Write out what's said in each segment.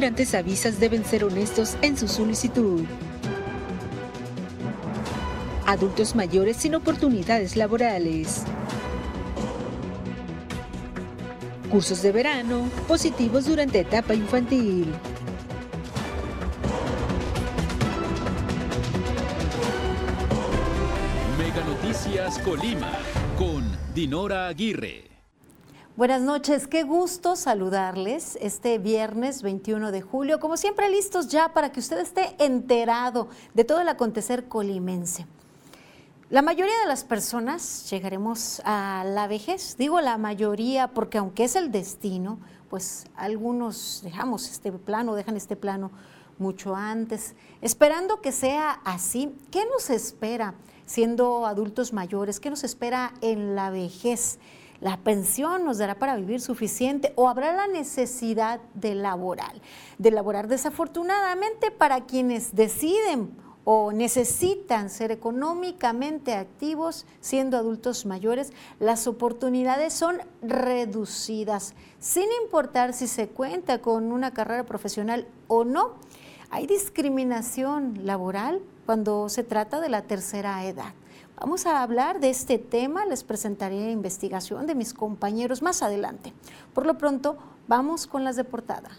aspirantes a visas deben ser honestos en su solicitud. Adultos mayores sin oportunidades laborales. Cursos de verano positivos durante etapa infantil. Mega Noticias Colima con Dinora Aguirre. Buenas noches, qué gusto saludarles este viernes 21 de julio, como siempre listos ya para que usted esté enterado de todo el acontecer colimense. La mayoría de las personas llegaremos a la vejez, digo la mayoría porque aunque es el destino, pues algunos dejamos este plano, dejan este plano mucho antes, esperando que sea así. ¿Qué nos espera siendo adultos mayores? ¿Qué nos espera en la vejez? ¿La pensión nos dará para vivir suficiente o habrá la necesidad de laborar? De laborar desafortunadamente para quienes deciden o necesitan ser económicamente activos siendo adultos mayores, las oportunidades son reducidas, sin importar si se cuenta con una carrera profesional o no. Hay discriminación laboral cuando se trata de la tercera edad. Vamos a hablar de este tema, les presentaré investigación de mis compañeros más adelante. Por lo pronto, vamos con las de portada.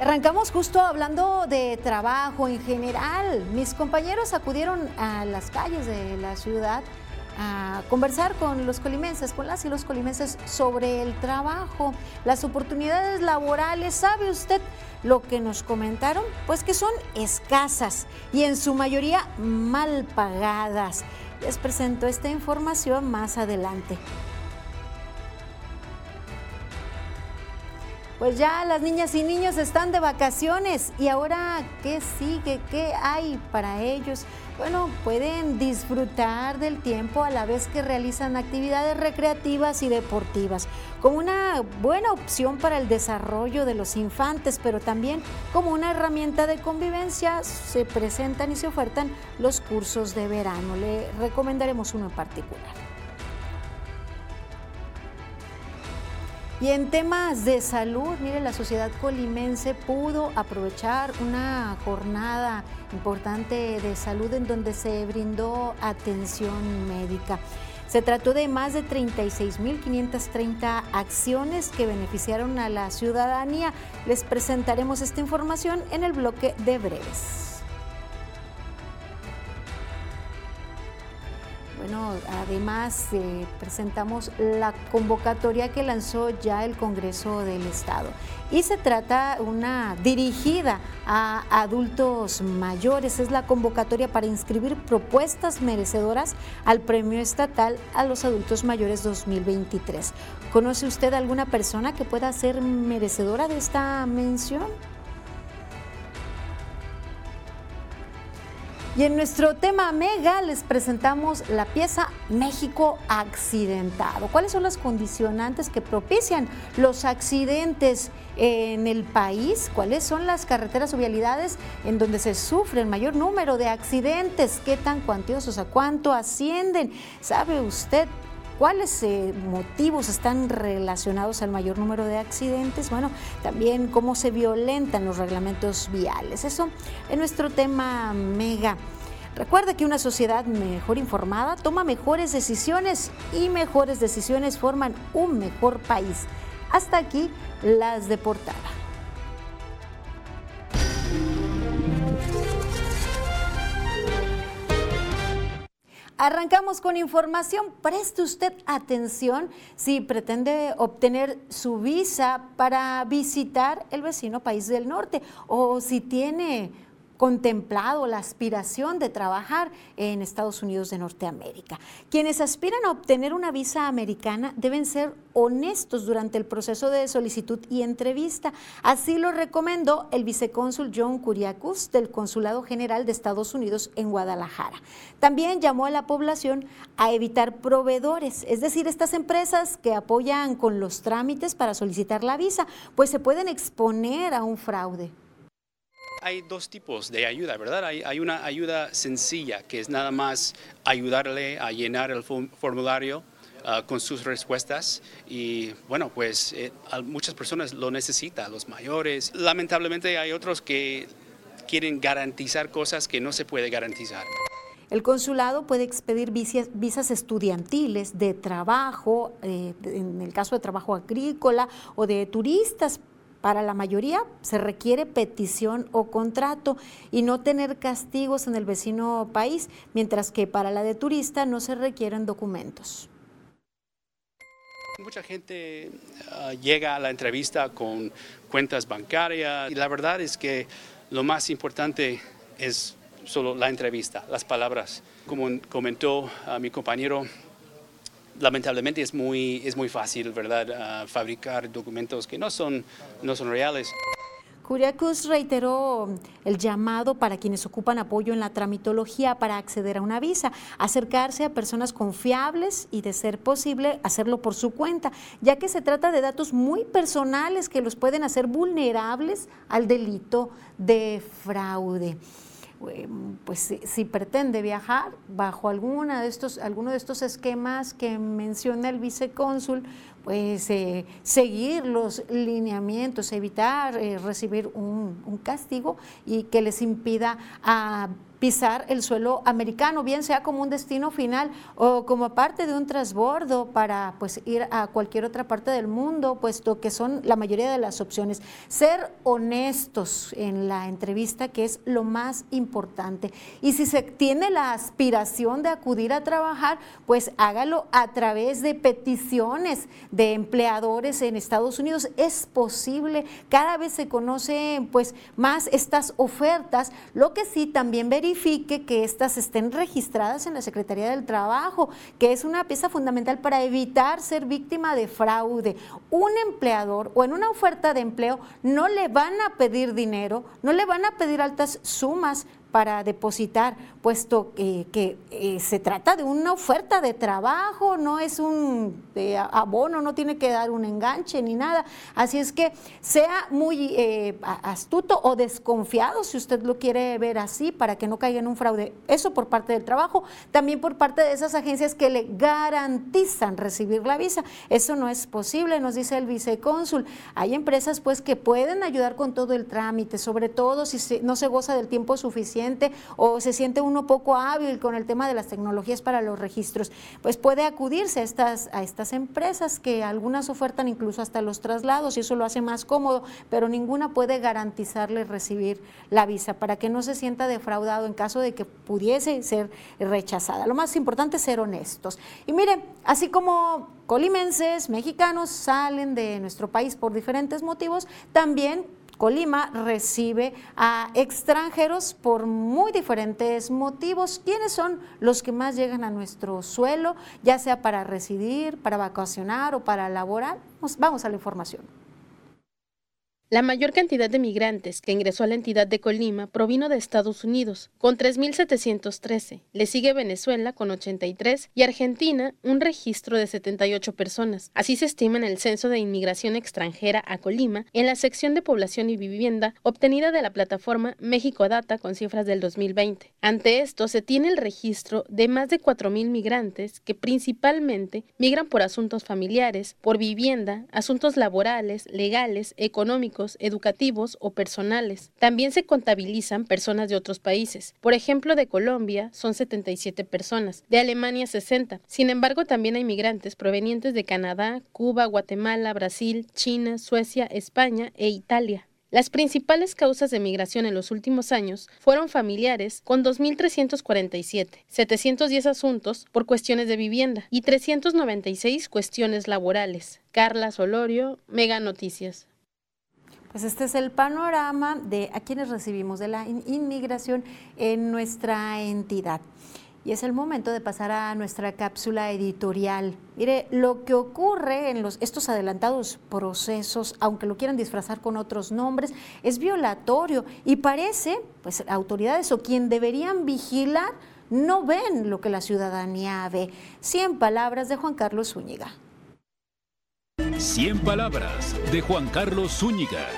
Arrancamos justo hablando de trabajo en general. Mis compañeros acudieron a las calles de la ciudad a conversar con los colimenses, con las y los colimenses sobre el trabajo, las oportunidades laborales. ¿Sabe usted lo que nos comentaron? Pues que son escasas y en su mayoría mal pagadas. Les presento esta información más adelante. Pues ya las niñas y niños están de vacaciones y ahora, ¿qué sigue? ¿Qué hay para ellos? Bueno, pueden disfrutar del tiempo a la vez que realizan actividades recreativas y deportivas, como una buena opción para el desarrollo de los infantes, pero también como una herramienta de convivencia se presentan y se ofertan los cursos de verano. Le recomendaremos uno en particular. Y en temas de salud, mire, la sociedad colimense pudo aprovechar una jornada importante de salud en donde se brindó atención médica. Se trató de más de 36.530 acciones que beneficiaron a la ciudadanía. Les presentaremos esta información en el bloque de breves. Bueno, además eh, presentamos la convocatoria que lanzó ya el Congreso del Estado y se trata una dirigida a adultos mayores. Es la convocatoria para inscribir propuestas merecedoras al Premio Estatal a los Adultos Mayores 2023. ¿Conoce usted alguna persona que pueda ser merecedora de esta mención? Y en nuestro tema mega les presentamos la pieza México accidentado. ¿Cuáles son las condicionantes que propician los accidentes en el país? ¿Cuáles son las carreteras o vialidades en donde se sufre el mayor número de accidentes? ¿Qué tan cuantiosos? ¿A cuánto ascienden? ¿Sabe usted ¿Cuáles eh, motivos están relacionados al mayor número de accidentes? Bueno, también cómo se violentan los reglamentos viales. Eso es nuestro tema mega. Recuerda que una sociedad mejor informada toma mejores decisiones y mejores decisiones forman un mejor país. Hasta aquí las de portada. Arrancamos con información. Preste usted atención si pretende obtener su visa para visitar el vecino país del norte o si tiene contemplado la aspiración de trabajar en Estados Unidos de Norteamérica. Quienes aspiran a obtener una visa americana deben ser honestos durante el proceso de solicitud y entrevista. Así lo recomendó el vicecónsul John Curiacus del Consulado General de Estados Unidos en Guadalajara. También llamó a la población a evitar proveedores, es decir, estas empresas que apoyan con los trámites para solicitar la visa, pues se pueden exponer a un fraude hay dos tipos de ayuda, ¿verdad? Hay, una ayuda sencilla, que es nada más ayudarle a llenar el formulario ah, con sus respuestas y bueno, pues eh, muchas personas lo necesitan, los mayores. Lamentablemente hay otros que quieren garantizar cosas que no se puede garantizar. El consulado puede expedir visas, estudiantiles de trabajo, eh, en el caso de trabajo agrícola o de turistas. Para la mayoría se requiere petición o contrato y no tener castigos en el vecino país, mientras que para la de turista no se requieren documentos. Mucha gente ah, llega a la entrevista con cuentas bancarias y la verdad es que lo más importante es solo la entrevista, las palabras. Como comentó a mi compañero, lamentablemente es muy, es muy fácil, ¿verdad?, fabricar documentos que no son, no son reales. Curiacus reiteró el llamado para quienes ocupan apoyo en la tramitología para acceder a una visa, acercarse a personas confiables y, de ser posible, hacerlo por su cuenta, ya que se trata de datos muy personales que los pueden hacer vulnerables al delito de fraude. Eh, pues si, pretende viajar bajo alguna de estos, alguno de estos esquemas que menciona el vicecónsul, pues eh, seguir los lineamientos, evitar eh, recibir un, castigo y que les impida a pisar el suelo americano, bien sea como un destino final o como parte de un transbordo para pues ir a cualquier otra parte del mundo, puesto que son la mayoría de las opciones. Ser honestos en la entrevista, que es lo más importante. Y si se tiene la aspiración de acudir a trabajar, pues hágalo a través de peticiones de empleadores en Estados Unidos. Es posible, cada vez se conocen pues más estas ofertas, lo que sí también verifica que éstas estén registradas en la Secretaría del Trabajo, que es una pieza fundamental para evitar ser víctima de fraude. Un empleador o en una oferta de empleo no le van a pedir dinero, no le van a pedir altas sumas para depositar, puesto que, eh, se trata de una oferta de trabajo, no es un abono, no tiene que dar un enganche ni nada. Así es que sea muy eh, astuto o desconfiado, si usted lo quiere ver así, para que no caiga en un fraude. Eso por parte del trabajo, también por parte de esas agencias que le garantizan recibir la visa. Eso no es posible, nos dice el vicecónsul. Hay empresas pues que pueden ayudar con todo el trámite, sobre todo si no se goza del tiempo suficiente o se siente uno poco hábil con el tema de las tecnologías para los registros, pues puede acudirse a estas, a estas empresas que algunas ofertan incluso hasta los traslados y eso lo hace más cómodo, pero ninguna puede garantizarle recibir la visa para que no se sienta defraudado en caso de que pudiese ser rechazada. Lo más importante es ser honestos. Y miren, así como colimenses, mexicanos salen de nuestro país por diferentes motivos, también Colima recibe a extranjeros por muy diferentes motivos. ¿Quiénes son los que más llegan a nuestro suelo, ya sea para residir, para vacacionar o para laborar? Vamos a la información. La mayor cantidad de migrantes que ingresó a la entidad de Colima provino de Estados Unidos, con 3.713. Le sigue Venezuela, con 83, y Argentina, un registro de 78 personas. Así se estima en el Censo de Inmigración Extranjera a Colima, en la sección de población y vivienda obtenida de la plataforma México Data con cifras del 2020. Ante esto, se tiene el registro de más de 4.000 migrantes que principalmente migran por asuntos familiares, por vivienda, asuntos laborales, legales, económicos, educativos o personales. También se contabilizan personas de otros países. Por ejemplo, de Colombia son 77 personas, de Alemania 60. Sin embargo, también hay migrantes provenientes de Canadá, Cuba, Guatemala, Brasil, China, Suecia, España e Italia. Las principales causas de migración en los últimos años fueron familiares, con 2.347, 710 asuntos por cuestiones de vivienda y 396 cuestiones laborales. Carla Solorio, Mega Noticias. Pues este es el panorama de a quienes recibimos de la inmigración en nuestra entidad. Y es el momento de pasar a nuestra cápsula editorial. Mire, lo que ocurre en los, estos adelantados procesos, aunque lo quieran disfrazar con otros nombres, es violatorio y parece, pues autoridades o quien deberían vigilar no ven lo que la ciudadanía ve. Cien palabras de Juan Carlos Zúñiga. 100 palabras de Juan Carlos Zúñiga.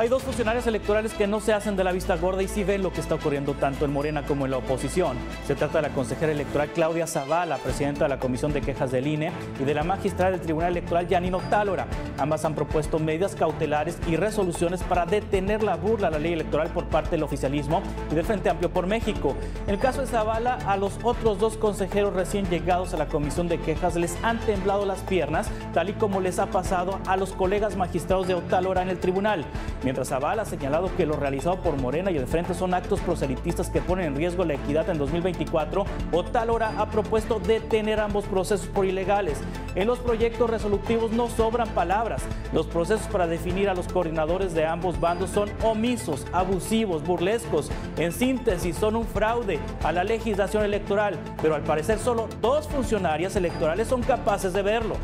Hay dos funcionarios electorales que no se hacen de la vista gorda y sí ven lo que está ocurriendo tanto en Morena como en la oposición. Se trata de la consejera electoral Claudia Zavala, presidenta de la Comisión de Quejas del INE, y de la magistrada del Tribunal Electoral Janino Tálora. Ambas han propuesto medidas cautelares y resoluciones para detener la burla a la ley electoral por parte del oficialismo y del Frente Amplio por México. En el caso de Zavala, a los otros dos consejeros recién llegados a la Comisión de Quejas les han temblado las piernas, tal y como les ha pasado a los colegas magistrados de Otálora en el tribunal. Mientras Zavala ha señalado que lo realizado por Morena y el Frente son actos proselitistas que ponen en riesgo la equidad en 2024, Otálora ha propuesto detener ambos procesos por ilegales. En los proyectos resolutivos no sobran palabras. Los procesos para definir a los coordinadores de ambos bandos son omisos, abusivos, burlescos. En síntesis, son un fraude a la legislación electoral, pero al parecer solo dos funcionarias electorales son capaces de verlo.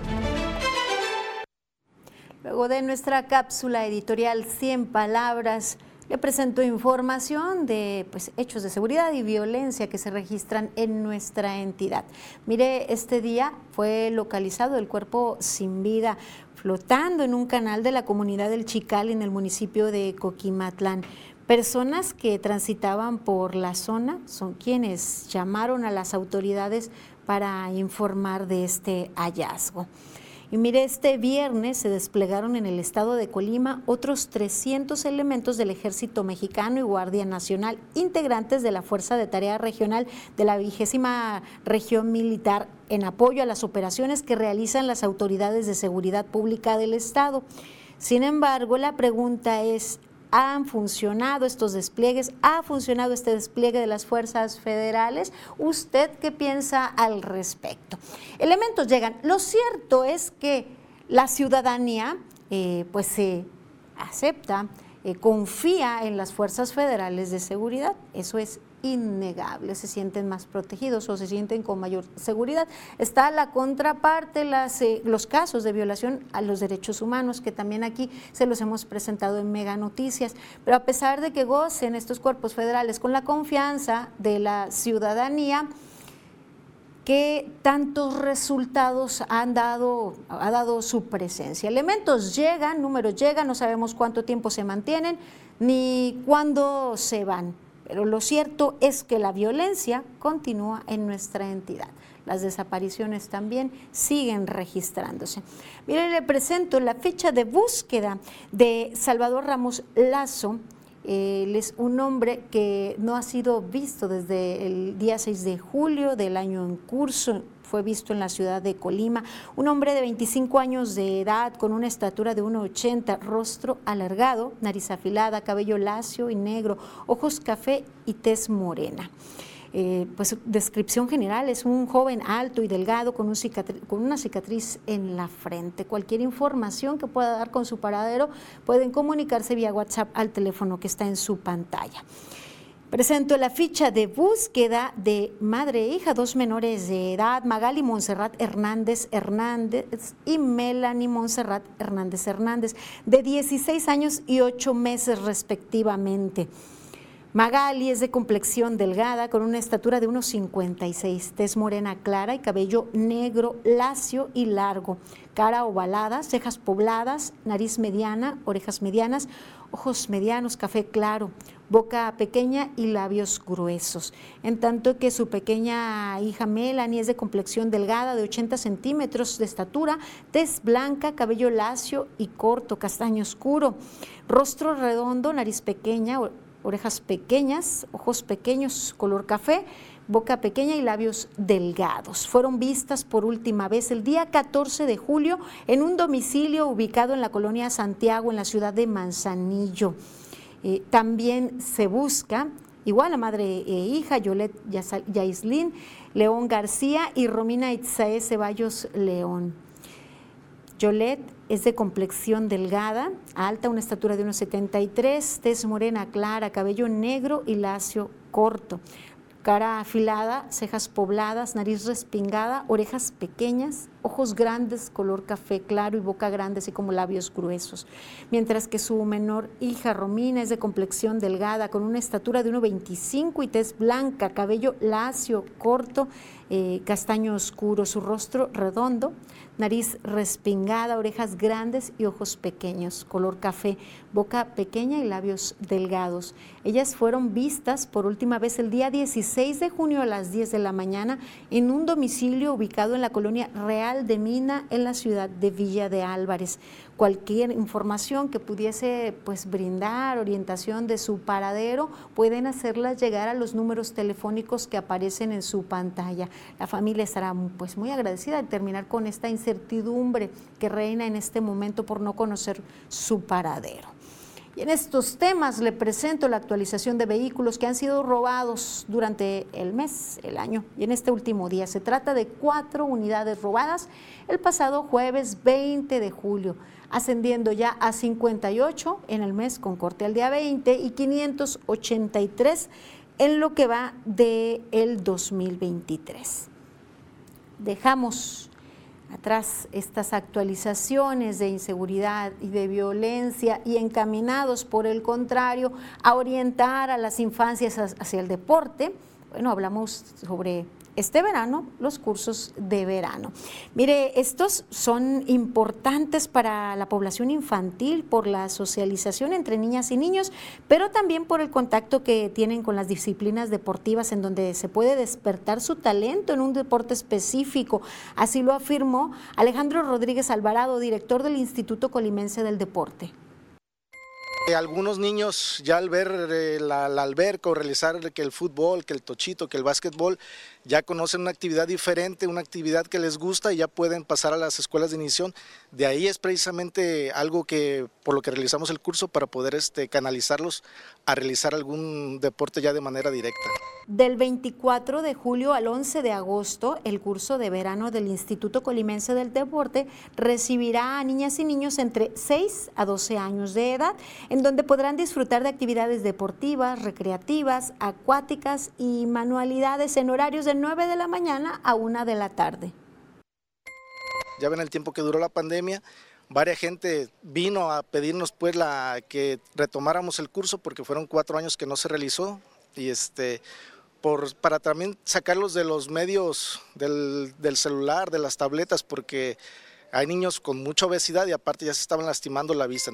Luego de nuestra cápsula editorial 100 palabras, le presento información de pues, hechos de seguridad y violencia que se registran en nuestra entidad. Mire, este día fue localizado el cuerpo sin vida flotando en un canal de la comunidad del Chical en el municipio de Coquimatlán. Personas que transitaban por la zona son quienes llamaron a las autoridades para informar de este hallazgo. Y mire, este viernes se desplegaron en el estado de Colima otros 300 elementos del Ejército Mexicano y Guardia Nacional, integrantes de la Fuerza de Tarea Regional de la vigésima región militar en apoyo a las operaciones que realizan las autoridades de seguridad pública del estado. Sin embargo, la pregunta es, han funcionado estos despliegues, ha funcionado este despliegue de las fuerzas federales. ¿Usted qué piensa al respecto? Elementos llegan. Lo cierto es que la ciudadanía eh, pues se acepta, eh, confía en las fuerzas federales de seguridad. Eso es innegable, se sienten más protegidos o se sienten con mayor seguridad. Está la contraparte, eh, los casos de violación a los derechos humanos, que también aquí se los hemos presentado en Mega Noticias, pero a pesar de que gocen estos cuerpos federales con la confianza de la ciudadanía, ¿qué tantos resultados han dado, ha dado su presencia. Elementos llegan, números llegan, no sabemos cuánto tiempo se mantienen ni cuándo se van pero lo cierto es que la violencia continúa en nuestra entidad. Las desapariciones también siguen registrándose. Mire, le presento la fecha de búsqueda de Salvador Ramos Lazo. Él es un hombre que no ha sido visto desde el día 6 de julio del año en curso, fue visto en la ciudad de Colima. Un hombre de 25 años de edad, con una estatura de 1,80, rostro alargado, nariz afilada, cabello lacio y negro, ojos café y tez morena. Eh, pues descripción general, es un joven alto y delgado con, con, una cicatriz en la frente. Cualquier información que pueda dar con su paradero pueden comunicarse vía WhatsApp al teléfono que está en su pantalla. Presento la ficha de búsqueda de madre e hija, dos menores de edad, Magali Montserrat Hernández Hernández y Melanie Montserrat Hernández Hernández, de 16 años y 8 meses respectivamente. Magali es de complexión delgada, con una estatura de unos 56, tez morena clara y cabello negro, lacio y largo, cara ovalada, cejas pobladas, nariz mediana, orejas medianas, ojos medianos, café claro, boca pequeña y labios gruesos. En tanto que su pequeña hija Melanie es de complexión delgada, de 80 centímetros de estatura, tez blanca, cabello lacio y corto, castaño oscuro, rostro redondo, nariz pequeña, orejas pequeñas, ojos pequeños, color café, boca pequeña y labios delgados. Fueron vistas por última vez el día 14 de julio en un domicilio ubicado en la colonia Santiago, en la ciudad de Manzanillo. Eh, también se busca igual la madre e hija, Yolet Yaislin León García y Romina Itzae Ceballos León. Yolet es de complexión delgada, alta, una estatura de unos 73, tez morena clara, cabello negro y lacio corto, cara afilada, cejas pobladas, nariz respingada, orejas pequeñas, ojos grandes, color café claro y boca grande, así como labios gruesos. Mientras que su menor hija, Romina, es de complexión delgada, con una estatura de 1,25 y tez blanca, cabello lacio, corto, eh, castaño oscuro, su rostro redondo, nariz respingada, orejas grandes y ojos pequeños, color café, boca pequeña y labios delgados. Ellas fueron vistas por última vez el día 16 de junio a las 10 de la mañana en un domicilio ubicado en la colonia Real de Mina en la ciudad de Villa de Álvarez. Cualquier información que pudiese pues brindar orientación de su paradero pueden hacerlas llegar a los números telefónicos que aparecen en su pantalla. La familia estará pues muy agradecida de terminar con esta incertidumbre que reina en este momento por no conocer su paradero. Y en estos temas le presento la actualización de vehículos que han sido robados durante el mes, el año y en este último día. Se trata de cuatro unidades robadas el pasado jueves 20 de julio, ascendiendo ya a 58 en el mes con corte al día 20 y 583 en lo que va del el 2023. Dejamos atrás estas actualizaciones de inseguridad y de violencia y encaminados, por el contrario, a orientar a las infancias hacia el deporte. Bueno, hablamos sobre este verano los cursos de verano. Mire, estos son importantes para la población infantil por la socialización entre niñas y niños, pero también por el contacto que tienen con las disciplinas deportivas en donde se puede despertar su talento en un deporte específico. Así lo afirmó Alejandro Rodríguez Alvarado, director del Instituto Colimense del Deporte. Algunos niños ya al ver eh, la, la, alberca o realizar que el fútbol, que el tochito, que el básquetbol, ya conocen una actividad diferente, una actividad que les gusta y ya pueden pasar a las escuelas de iniciación. De ahí es precisamente algo que por lo que realizamos el curso para poder este, canalizarlos a realizar algún deporte ya de manera directa. Del 24 de julio al 11 de agosto, el curso de verano del Instituto Colimense del Deporte recibirá a niñas y niños entre 6 a 12 años de edad, en donde podrán disfrutar de actividades deportivas, recreativas, acuáticas y manualidades en horarios de 9 de la mañana a 1 de la tarde. Ya ven el tiempo que duró la pandemia, varias gente vino a pedirnos pues la que retomáramos el curso porque fueron cuatro años que no se realizó y este por, para también sacarlos de los medios del, del celular, de las tabletas, porque hay niños con mucha obesidad y aparte ya se estaban lastimando la vista.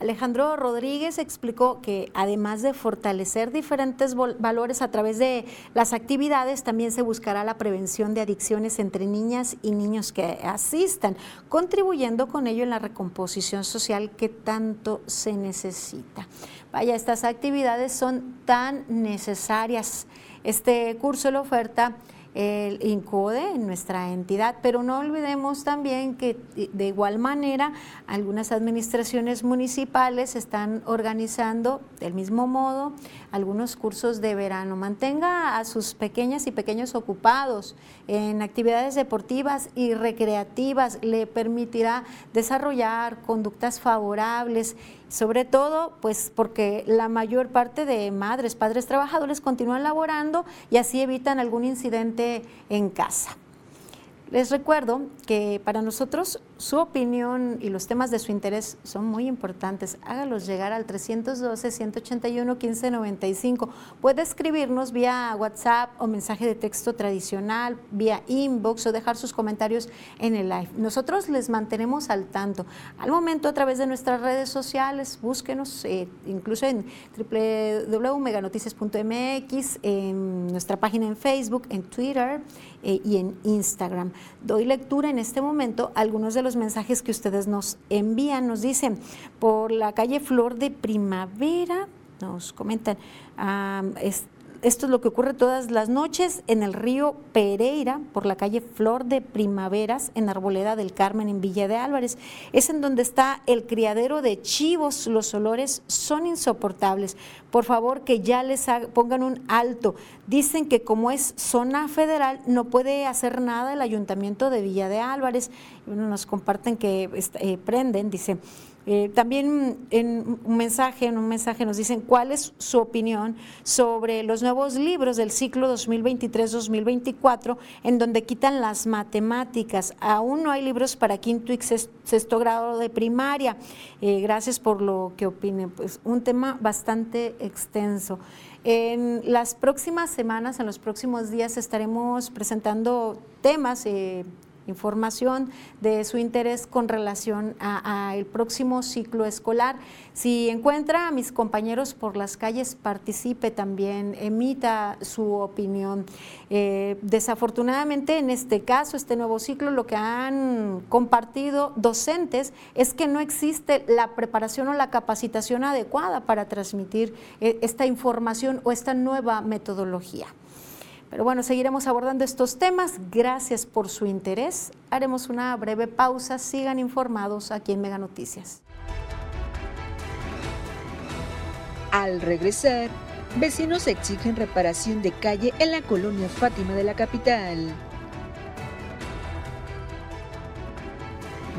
Alejandro Rodríguez explicó que además de fortalecer diferentes valores a través de las actividades, también se buscará la prevención de adicciones entre niñas y niños que asistan, contribuyendo con ello en la recomposición social que tanto se necesita. Vaya, estas actividades son tan necesarias. Este curso lo oferta el INCODE en nuestra entidad, pero no olvidemos también que de igual manera algunas administraciones municipales están organizando del mismo modo algunos cursos de verano. Mantenga a sus pequeñas y pequeños ocupados en actividades deportivas y recreativas, le permitirá desarrollar conductas favorables sobre todo pues porque la mayor parte de madres, padres trabajadores continúan laborando y así evitan algún incidente en casa. Les recuerdo que para nosotros su opinión y los temas de su interés son muy importantes. Hágalos llegar al 312-181-1595. Puede escribirnos vía WhatsApp o mensaje de texto tradicional, vía inbox o dejar sus comentarios en el live. Nosotros les mantenemos al tanto. Al momento a través de nuestras redes sociales, búsquenos eh, incluso en www.meganoticias.mx, en nuestra página en Facebook, en Twitter eh, y en Instagram. Doy lectura en este momento a algunos de los mensajes que ustedes nos envían. Nos dicen, por la calle Flor de Primavera, nos comentan, esto es lo que ocurre todas las noches en el río Pereira, por la calle Flor de Primaveras, en Arboleda del Carmen, en Villa de Álvarez. Es en donde está el criadero de chivos. Los olores son insoportables. Por favor, que ya les pongan un alto. Dicen que como es zona federal, no puede hacer nada el ayuntamiento de Villa de Álvarez. nos comparten que eh, prenden, dice Eh, también en un mensaje, en un mensaje nos dicen cuál es su opinión sobre los nuevos libros del ciclo 2023-2024 en donde quitan las matemáticas. Aún no hay libros para quinto y sexto grado de primaria. Eh, gracias por lo que opinen. Pues un tema bastante extenso. En las próximas semanas, en los próximos días estaremos presentando temas. Eh, información de su interés con relación al próximo ciclo escolar. Si encuentra a mis compañeros por las calles, participe también, emita su opinión. Eh, desafortunadamente, en este caso, este nuevo ciclo, lo que han compartido docentes es que no existe la preparación o la capacitación adecuada para transmitir eh, esta información o esta nueva metodología. Pero bueno, seguiremos abordando estos temas. Gracias por su interés. Haremos una breve pausa. Sigan informados aquí en Mega Noticias. Al regresar, vecinos exigen reparación de calle en la colonia Fátima de la capital.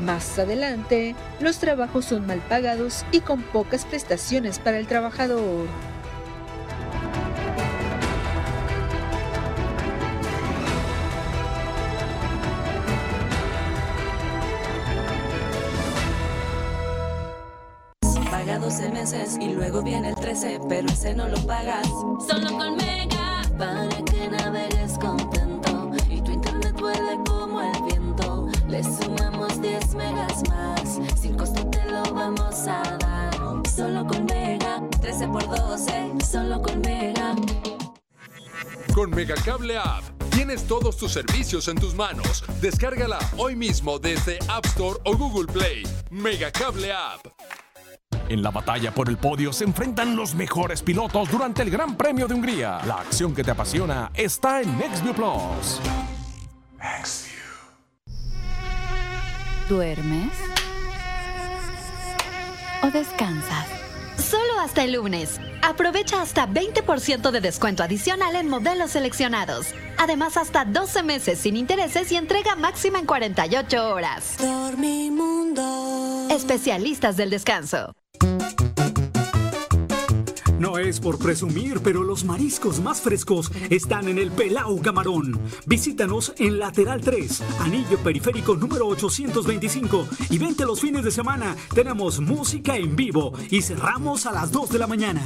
Más adelante, los trabajos son mal pagados y con pocas prestaciones para el trabajador. Y luego viene el 13, pero ese no lo pagas. Solo con Mega para que navegues contento y tu internet vuele como el viento. Le sumamos 10 megas más, sin costo te lo vamos a dar. Solo con Mega, 13 por 12, solo con Mega. Con Megacable App tienes todos tus servicios en tus manos. Descárgala hoy mismo desde App Store o Google Play. Megacable App. En la batalla por el podio se enfrentan los mejores pilotos durante el Gran Premio de Hungría. La acción que te apasiona está en NextView Plus. ¿Duermes? ¿O descansas? Solo hasta el lunes. Aprovecha hasta 20% de descuento adicional en modelos seleccionados. Además, hasta 12 meses sin intereses y entrega máxima en 48 horas. Dormimundo. Especialistas del descanso. No es por presumir, pero los mariscos más frescos están en el Pelau Camarón. Visítanos en Lateral 3, Anillo Periférico número 825 y vente los fines de semana. Tenemos música en vivo y cerramos a las 2 de la mañana.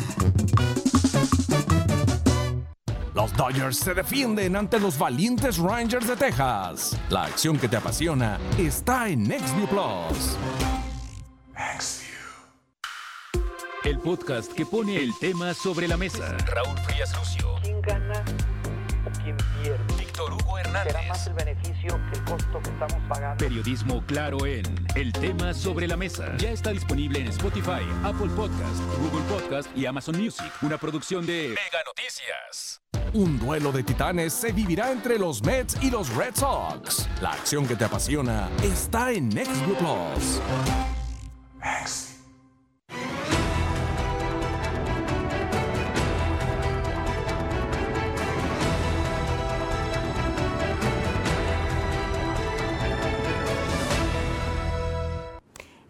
Los Dodgers se defienden ante los valientes Rangers de Texas. La acción que te apasiona está en NextView Plus. El podcast que pone el tema sobre la mesa. Raúl Frías Lucio. ¿Quién gana o quién pierde? Víctor Hugo Hernández. Será más el beneficio que el costo que estamos pagando. Periodismo claro en El tema sobre la mesa. Ya está disponible en Spotify, Apple Podcast, Google Podcast y Amazon Music. Una producción de Mega Noticias. Un duelo de titanes se vivirá entre los Mets y los Red Sox. La acción que te apasiona está en NextView Plus.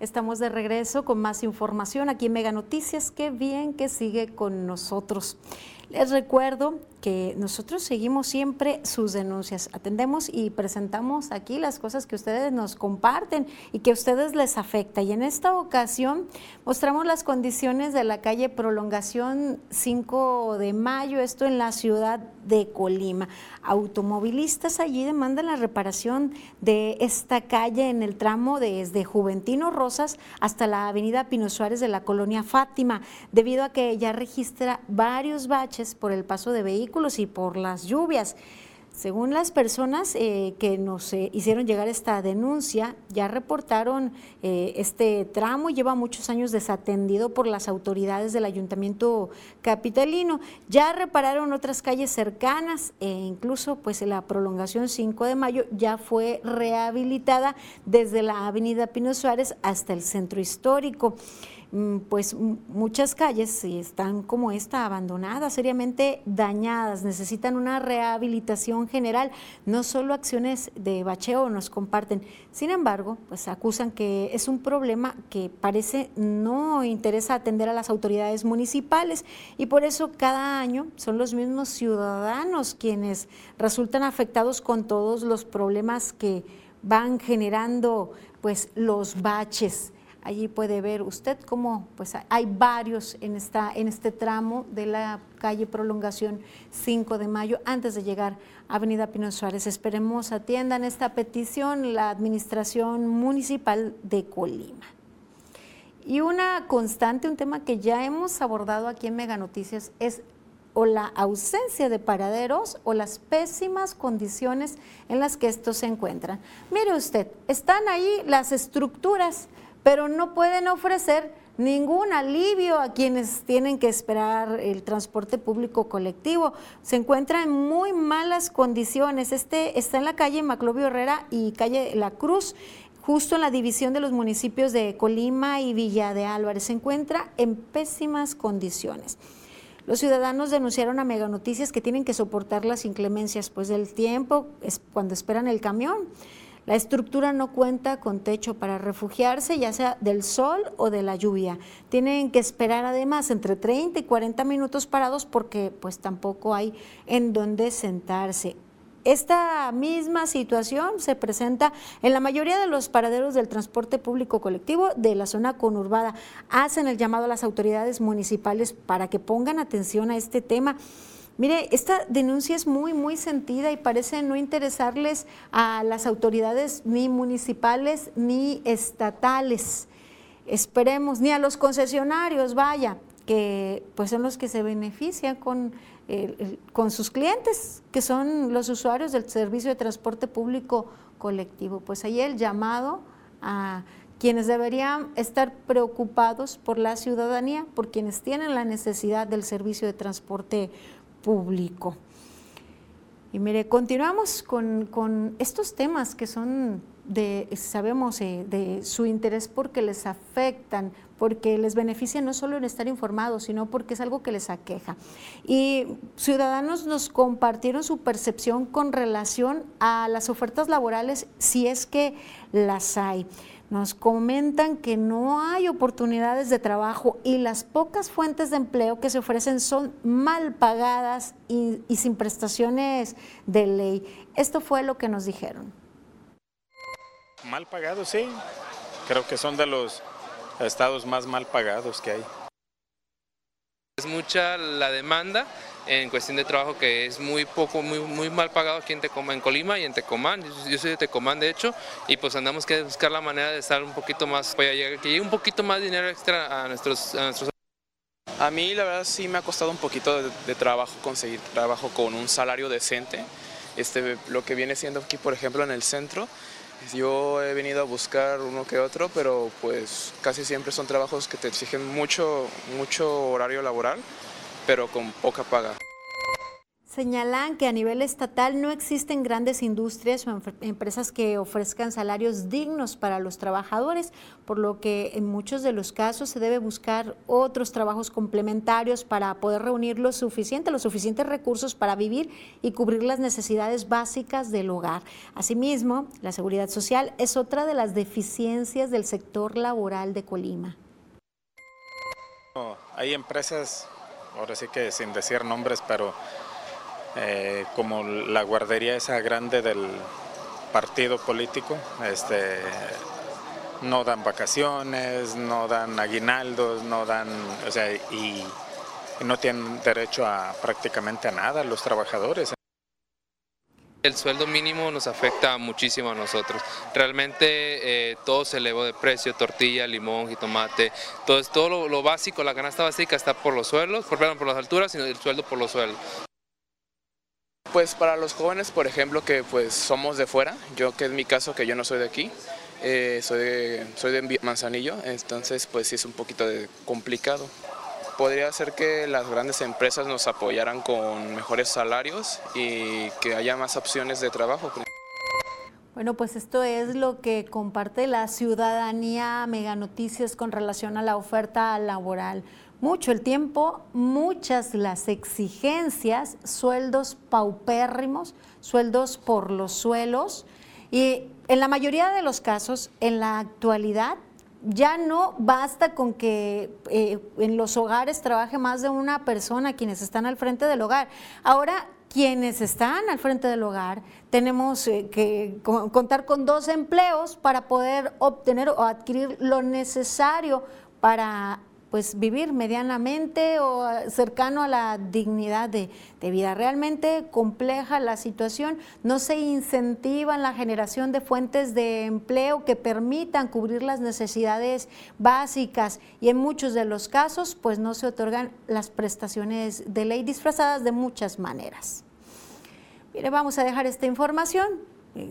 Estamos de regreso con más información aquí en Mega Noticias. Qué bien que sigue con nosotros. Les recuerdo que nosotros seguimos siempre sus denuncias, atendemos y presentamos aquí las cosas que ustedes nos comparten y que a ustedes les afecta. Y en esta ocasión mostramos las condiciones de la calle Prolongación 5 de Mayo, esto en la ciudad de Colima. Automovilistas allí demandan la reparación de esta calle en el tramo desde Juventino Rosas hasta la avenida Pino Suárez de la colonia Fátima, debido a que ya registra varios baches por el paso de vehículos y por las lluvias. Según las personas eh, que nos eh, hicieron llegar esta denuncia, ya reportaron eh, este tramo, lleva muchos años desatendido por las autoridades del ayuntamiento capitalino. Ya repararon otras calles cercanas e incluso pues la prolongación 5 de mayo ya fue rehabilitada desde la avenida Pino Suárez hasta el centro histórico. Mm, pues muchas calles están como esta abandonadas, seriamente dañadas, necesitan una rehabilitación general, no solo acciones de bacheo nos comparten. Sin embargo, pues acusan que es un problema que parece no interesa atender a las autoridades municipales y por eso cada año son los mismos ciudadanos quienes resultan afectados con todos los problemas que van generando pues los baches. Allí puede ver usted cómo pues hay varios en, esta, en este tramo de la calle Prolongación 5 de Mayo antes de llegar a Avenida Pino Suárez. Esperemos atiendan esta petición la Administración Municipal de Colima. Y una constante, un tema que ya hemos abordado aquí en Mega Noticias es o la ausencia de paraderos o las pésimas condiciones en las que estos se encuentran. Mire usted, están ahí las estructuras, pero no pueden ofrecer ningún alivio a quienes tienen que esperar el transporte público colectivo. Se encuentra en muy malas condiciones. Este está en la calle Maclovio Herrera y calle La Cruz justo en la división de los municipios de Colima y Villa de Álvarez. Se encuentra en pésimas condiciones. Los ciudadanos denunciaron a Mega Noticias que tienen que soportar las inclemencias pues del tiempo cuando esperan el camión. La estructura no cuenta con techo para refugiarse, ya sea del sol o de la lluvia. Tienen que esperar además entre 30 y 40 minutos parados porque pues tampoco hay en dónde sentarse. Esta misma situación se presenta en la mayoría de los paraderos del transporte público colectivo de la zona conurbada. Hacen el llamado a las autoridades municipales para que pongan atención a este tema. Mire, esta denuncia es muy, muy sentida y parece no interesarles a las autoridades ni municipales ni estatales. Esperemos, ni a los concesionarios, vaya, que pues son los que se benefician con con sus clientes, que son los usuarios del servicio de transporte público colectivo. Pues ahí el llamado a quienes deberían estar preocupados por la ciudadanía, por quienes tienen la necesidad del servicio de transporte público. Y mire, continuamos con, con estos temas que son de, sabemos, eh, de su interés porque les afectan, porque les beneficia no solo en estar informados, sino porque es algo que les aqueja. Y ciudadanos nos compartieron su percepción con relación a las ofertas laborales, si es que las hay. Nos comentan que no hay oportunidades de trabajo y las pocas fuentes de empleo que se ofrecen son mal pagadas y, y sin prestaciones de ley. Esto fue lo que nos dijeron. Mal pagados, sí. Creo que son de los estados más mal pagados que hay. Es mucha la demanda en cuestión de trabajo que es muy poco, muy, muy mal pagado aquí en, Tecomán, en Colima y en Tecomán. Yo, soy de Tecomán, de hecho, y pues andamos que buscar la manera de estar un poquito más, pues, que llegue un poquito más dinero extra a nuestros, a nuestros a mí la verdad sí me ha costado un poquito de, de, trabajo conseguir trabajo con un salario decente. Este, lo que viene siendo aquí, por ejemplo, en el centro, yo he venido a buscar uno que otro, pero pues casi siempre son trabajos que te exigen mucho, mucho horario laboral, pero con poca paga. Señalan que a nivel estatal no existen grandes industrias o empresas que ofrezcan salarios dignos para los trabajadores, por lo que en muchos de los casos se debe buscar otros trabajos complementarios para poder reunir lo suficiente, los suficientes recursos para vivir y cubrir las necesidades básicas del hogar. Asimismo, la seguridad social es otra de las deficiencias del sector laboral de Colima. Hay empresas, ahora sí que sin decir nombres, pero eh, como la guardería esa grande del partido político, este, no dan vacaciones, no dan aguinaldos, no dan, o sea, y, no tienen derecho a prácticamente a nada los trabajadores. El sueldo mínimo nos afecta muchísimo a nosotros. Realmente eh, todo se elevó de precio, tortilla, limón, jitomate, todo, todo lo, lo, básico, la canasta básica está por los suelos, por, perdón, por las alturas, sino el sueldo por los suelos. Pues para los jóvenes, por ejemplo, que pues somos de fuera, yo que es mi caso, que yo no soy de aquí, eh, soy, de, soy de Manzanillo, entonces pues sí es un poquito de complicado. Podría ser que las grandes empresas nos apoyaran con mejores salarios y que haya más opciones de trabajo. Bueno, pues esto es lo que comparte la ciudadanía Mega Noticias con relación a la oferta laboral. Mucho el tiempo, muchas las exigencias, sueldos paupérrimos, sueldos por los suelos. Y en la mayoría de los casos, en la actualidad, ya no basta con que eh, en los hogares trabaje más de una persona quienes están al frente del hogar. Ahora quienes están al frente del hogar, tenemos eh, que contar con dos empleos para poder obtener o adquirir lo necesario para pues vivir medianamente o cercano a la dignidad de, vida. Realmente compleja la situación, no se incentiva la generación de fuentes de empleo que permitan cubrir las necesidades básicas y en muchos de los casos pues no se otorgan las prestaciones de ley disfrazadas de muchas maneras. Mire, vamos a dejar esta información,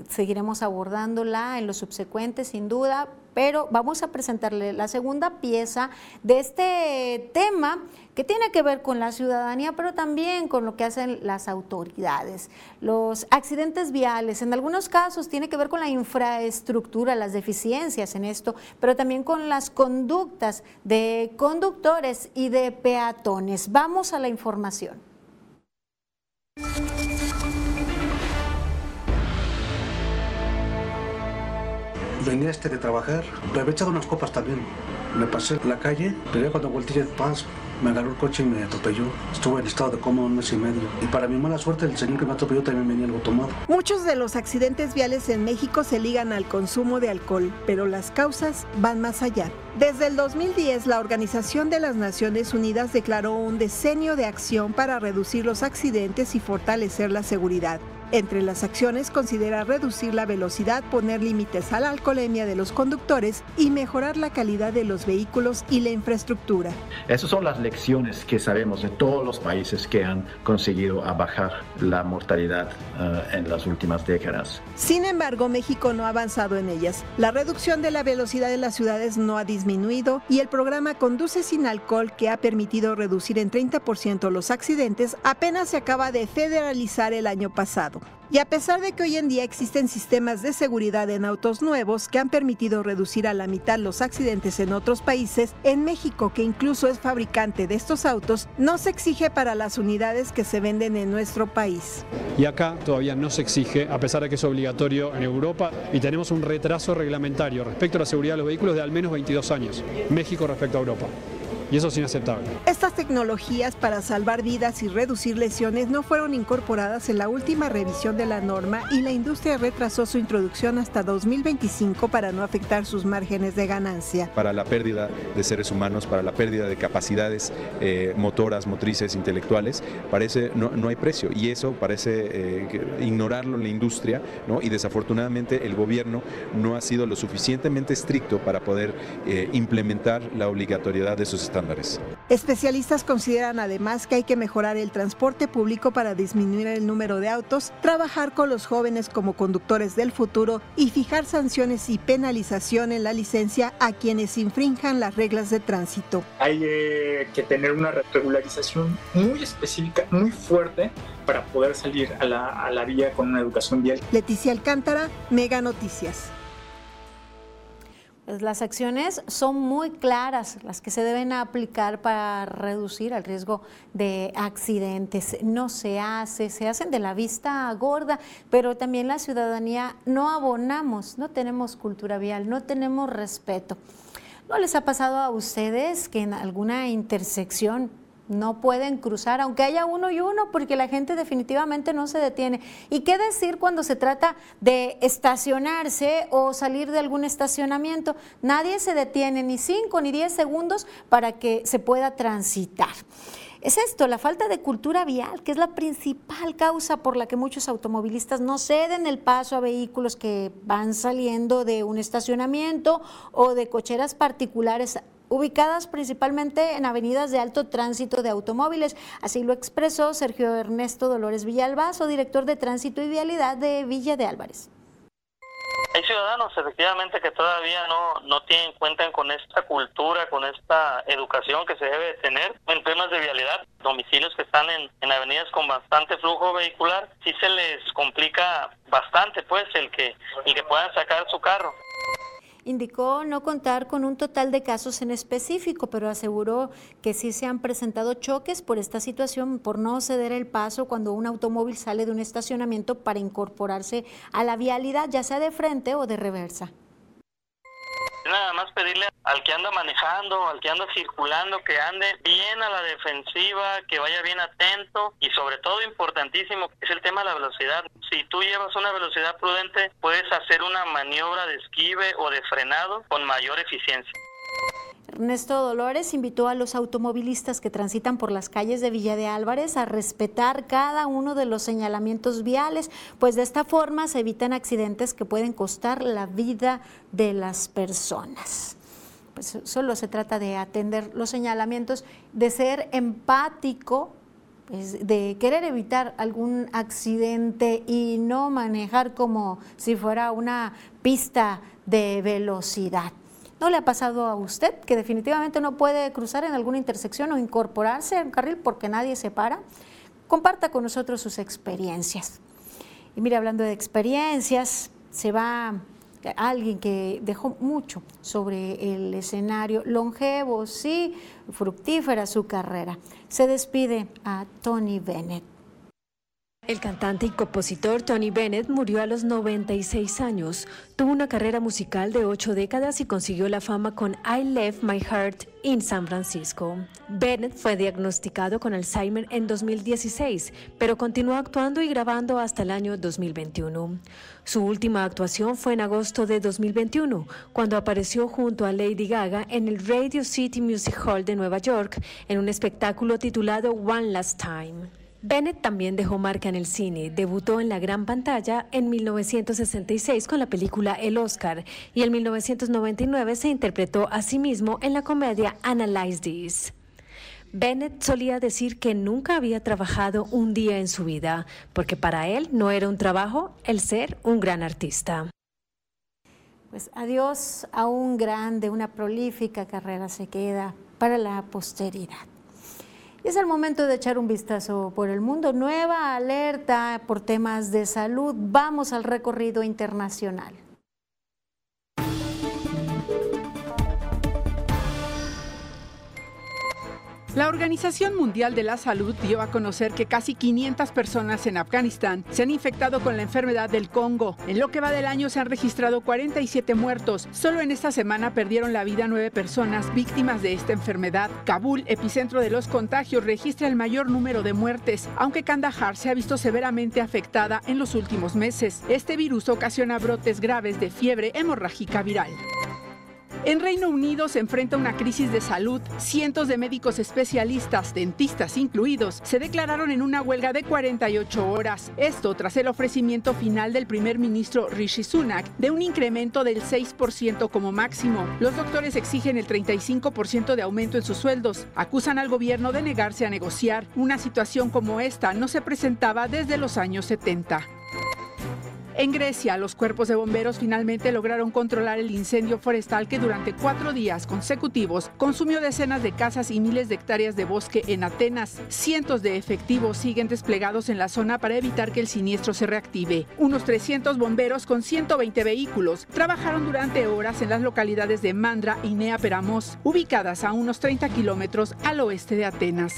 seguiremos abordándola en los subsecuentes sin duda, pero vamos a presentarle la segunda pieza de este tema que tiene que ver con la ciudadanía, pero también con lo que hacen las autoridades. Los accidentes viales, en algunos casos, tiene que ver con la infraestructura, las deficiencias en esto, pero también con las conductas de conductores y de peatones. Vamos a la información. Venía este de trabajar, me había echado unas copas también. Me pasé la calle, pero cuando volteé el paso, me agarró el coche y me atropelló. Estuve en estado de coma un mes y medio. Y para mi mala suerte, el señor que me atropelló también venía algo tomado. Muchos de los accidentes viales en México se ligan al consumo de alcohol, pero las causas van más allá. Desde el 2010, la Organización de las Naciones Unidas declaró un decenio de acción para reducir los accidentes y fortalecer la seguridad. Entre las acciones considera reducir la velocidad, poner límites a la alcoholemia de los conductores y mejorar la calidad de los vehículos y la infraestructura. Esas son las lecciones que sabemos de todos los países que han conseguido bajar la mortalidad eh, en las últimas décadas. Sin embargo, México no ha avanzado en ellas. La reducción de la velocidad en las ciudades no ha disminuido y el programa Conduce sin alcohol, que ha permitido reducir en 30% los accidentes, apenas se acaba de federalizar el año pasado. Y a pesar de que hoy en día existen sistemas de seguridad en autos nuevos que han permitido reducir a la mitad los accidentes en otros países, en México, que incluso es fabricante de estos autos, no se exige para las unidades que se venden en nuestro país. Y acá todavía no se exige, a pesar de que es obligatorio en Europa, y tenemos un retraso reglamentario respecto a la seguridad de los vehículos de al menos 22 años, México respecto a Europa y eso es inaceptable. Estas tecnologías para salvar vidas y reducir lesiones no fueron incorporadas en la última revisión de la norma y la industria retrasó su introducción hasta 2025 para no afectar sus márgenes de ganancia. Para la pérdida de seres humanos, para la pérdida de capacidades eh, motoras, motrices, intelectuales, parece no, no, hay precio y eso parece eh, ignorarlo en la industria ¿no? y desafortunadamente el gobierno no ha sido lo suficientemente estricto para poder eh, implementar la obligatoriedad de sus estándares. Especialistas consideran además que hay que mejorar el transporte público para disminuir el número de autos, trabajar con los jóvenes como conductores del futuro y fijar sanciones y penalización en la licencia a quienes infrinjan las reglas de tránsito. Hay eh, que tener una regularización muy específica, muy fuerte para poder salir a la, a la vía con una educación vial. Leticia Alcántara, Mega Noticias. Las acciones son muy claras, las que se deben aplicar para reducir el riesgo de accidentes. No se hace, se hacen de la vista gorda, pero también la ciudadanía no abonamos, no tenemos cultura vial, no tenemos respeto. ¿No les ha pasado a ustedes que en alguna intersección no pueden cruzar, aunque haya uno y uno, porque la gente definitivamente no se detiene. ¿Y qué decir cuando se trata de estacionarse o salir de algún estacionamiento? Nadie se detiene ni cinco ni diez segundos para que se pueda transitar. Es esto, la falta de cultura vial, que es la principal causa por la que muchos automovilistas no ceden el paso a vehículos que van saliendo de un estacionamiento o de cocheras particulares ubicadas principalmente en avenidas de alto tránsito de automóviles. Así lo expresó Sergio Ernesto Dolores Villalbazo, director de Tránsito y Vialidad de Villa de Álvarez. Hay ciudadanos efectivamente que todavía no, tienen cuenta con esta cultura, con esta educación que se debe tener en temas de vialidad. Domicilios que están en, en avenidas con bastante flujo vehicular, sí se les complica bastante pues el que, el que puedan sacar su carro indicó no contar con un total de casos en específico, pero aseguró que sí se han presentado choques por esta situación, por no ceder el paso cuando un automóvil sale de un estacionamiento para incorporarse a la vialidad, ya sea de frente o de reversa. Nada más pedirle al que anda manejando, al que anda circulando, que ande bien a la defensiva, que vaya bien atento y sobre todo importantísimo es el tema de la velocidad. Si tú llevas una velocidad prudente, puedes hacer una maniobra de esquive o de frenado con mayor eficiencia. Ernesto Dolores invitó a los automovilistas que transitan por las calles de Villa de Álvarez a respetar cada uno de los señalamientos viales, pues de esta forma se evitan accidentes que pueden costar la vida de las personas. Pues solo se trata de atender los señalamientos, de ser empático, pues, de querer evitar algún accidente y no manejar como si fuera una pista de velocidad. ¿No le ha pasado a usted que definitivamente no puede cruzar en alguna intersección o incorporarse en carril porque nadie se para? Comparta con nosotros sus experiencias. Y mire, hablando de experiencias, se va alguien que dejó mucho sobre el escenario, longevo, sí, fructífera su carrera. Se despide a Tony Bennett. El cantante y compositor Tony Bennett murió a los 96 años. Tuvo una carrera musical de ocho décadas y consiguió la fama con I Left My Heart in San Francisco. Bennett fue diagnosticado con Alzheimer en 2016, pero continuó actuando y grabando hasta el año 2021. Su última actuación fue en agosto de 2021, cuando apareció junto a Lady Gaga en el Radio City Music Hall de Nueva York en un espectáculo titulado One Last Time. Bennett también dejó marca en el cine. Debutó en la gran pantalla en 1966 con la película El Oscar y en 1999 se interpretó a sí mismo en la comedia Analyze This. Bennett solía decir que nunca había trabajado un día en su vida, porque para él no era un trabajo el ser un gran artista. Pues adiós a un grande, una prolífica carrera se queda para la posteridad. Es el momento de echar un vistazo por el mundo. Nueva alerta por temas de salud. Vamos al recorrido internacional. La Organización Mundial de la Salud dio a conocer que casi 500 personas en Afganistán se han infectado con la enfermedad del Congo. En lo que va del año se han registrado 47 muertos. Solo en esta semana perdieron la vida nueve personas víctimas de esta enfermedad. Kabul, epicentro de los contagios, registra el mayor número de muertes, aunque Kandahar se ha visto severamente afectada en los últimos meses. Este virus ocasiona brotes graves de fiebre hemorrágica viral. En Reino Unido se enfrenta una crisis de salud. Cientos de médicos especialistas, dentistas incluidos, se declararon en una huelga de 48 horas. Esto tras el ofrecimiento final del primer ministro Rishi Sunak de un incremento del 6% como máximo. Los doctores exigen el 35% de aumento en sus sueldos. Acusan al gobierno de negarse a negociar. Una situación como esta no se presentaba desde los años 70. En Grecia, los cuerpos de bomberos finalmente lograron controlar el incendio forestal que durante cuatro días consecutivos consumió decenas de casas y miles de hectáreas de bosque en Atenas. Cientos de efectivos siguen desplegados en la zona para evitar que el siniestro se reactive. Unos 300 bomberos con 120 vehículos trabajaron durante horas en las localidades de Mandra y Nea Peramos, ubicadas a unos 30 kilómetros al oeste de Atenas.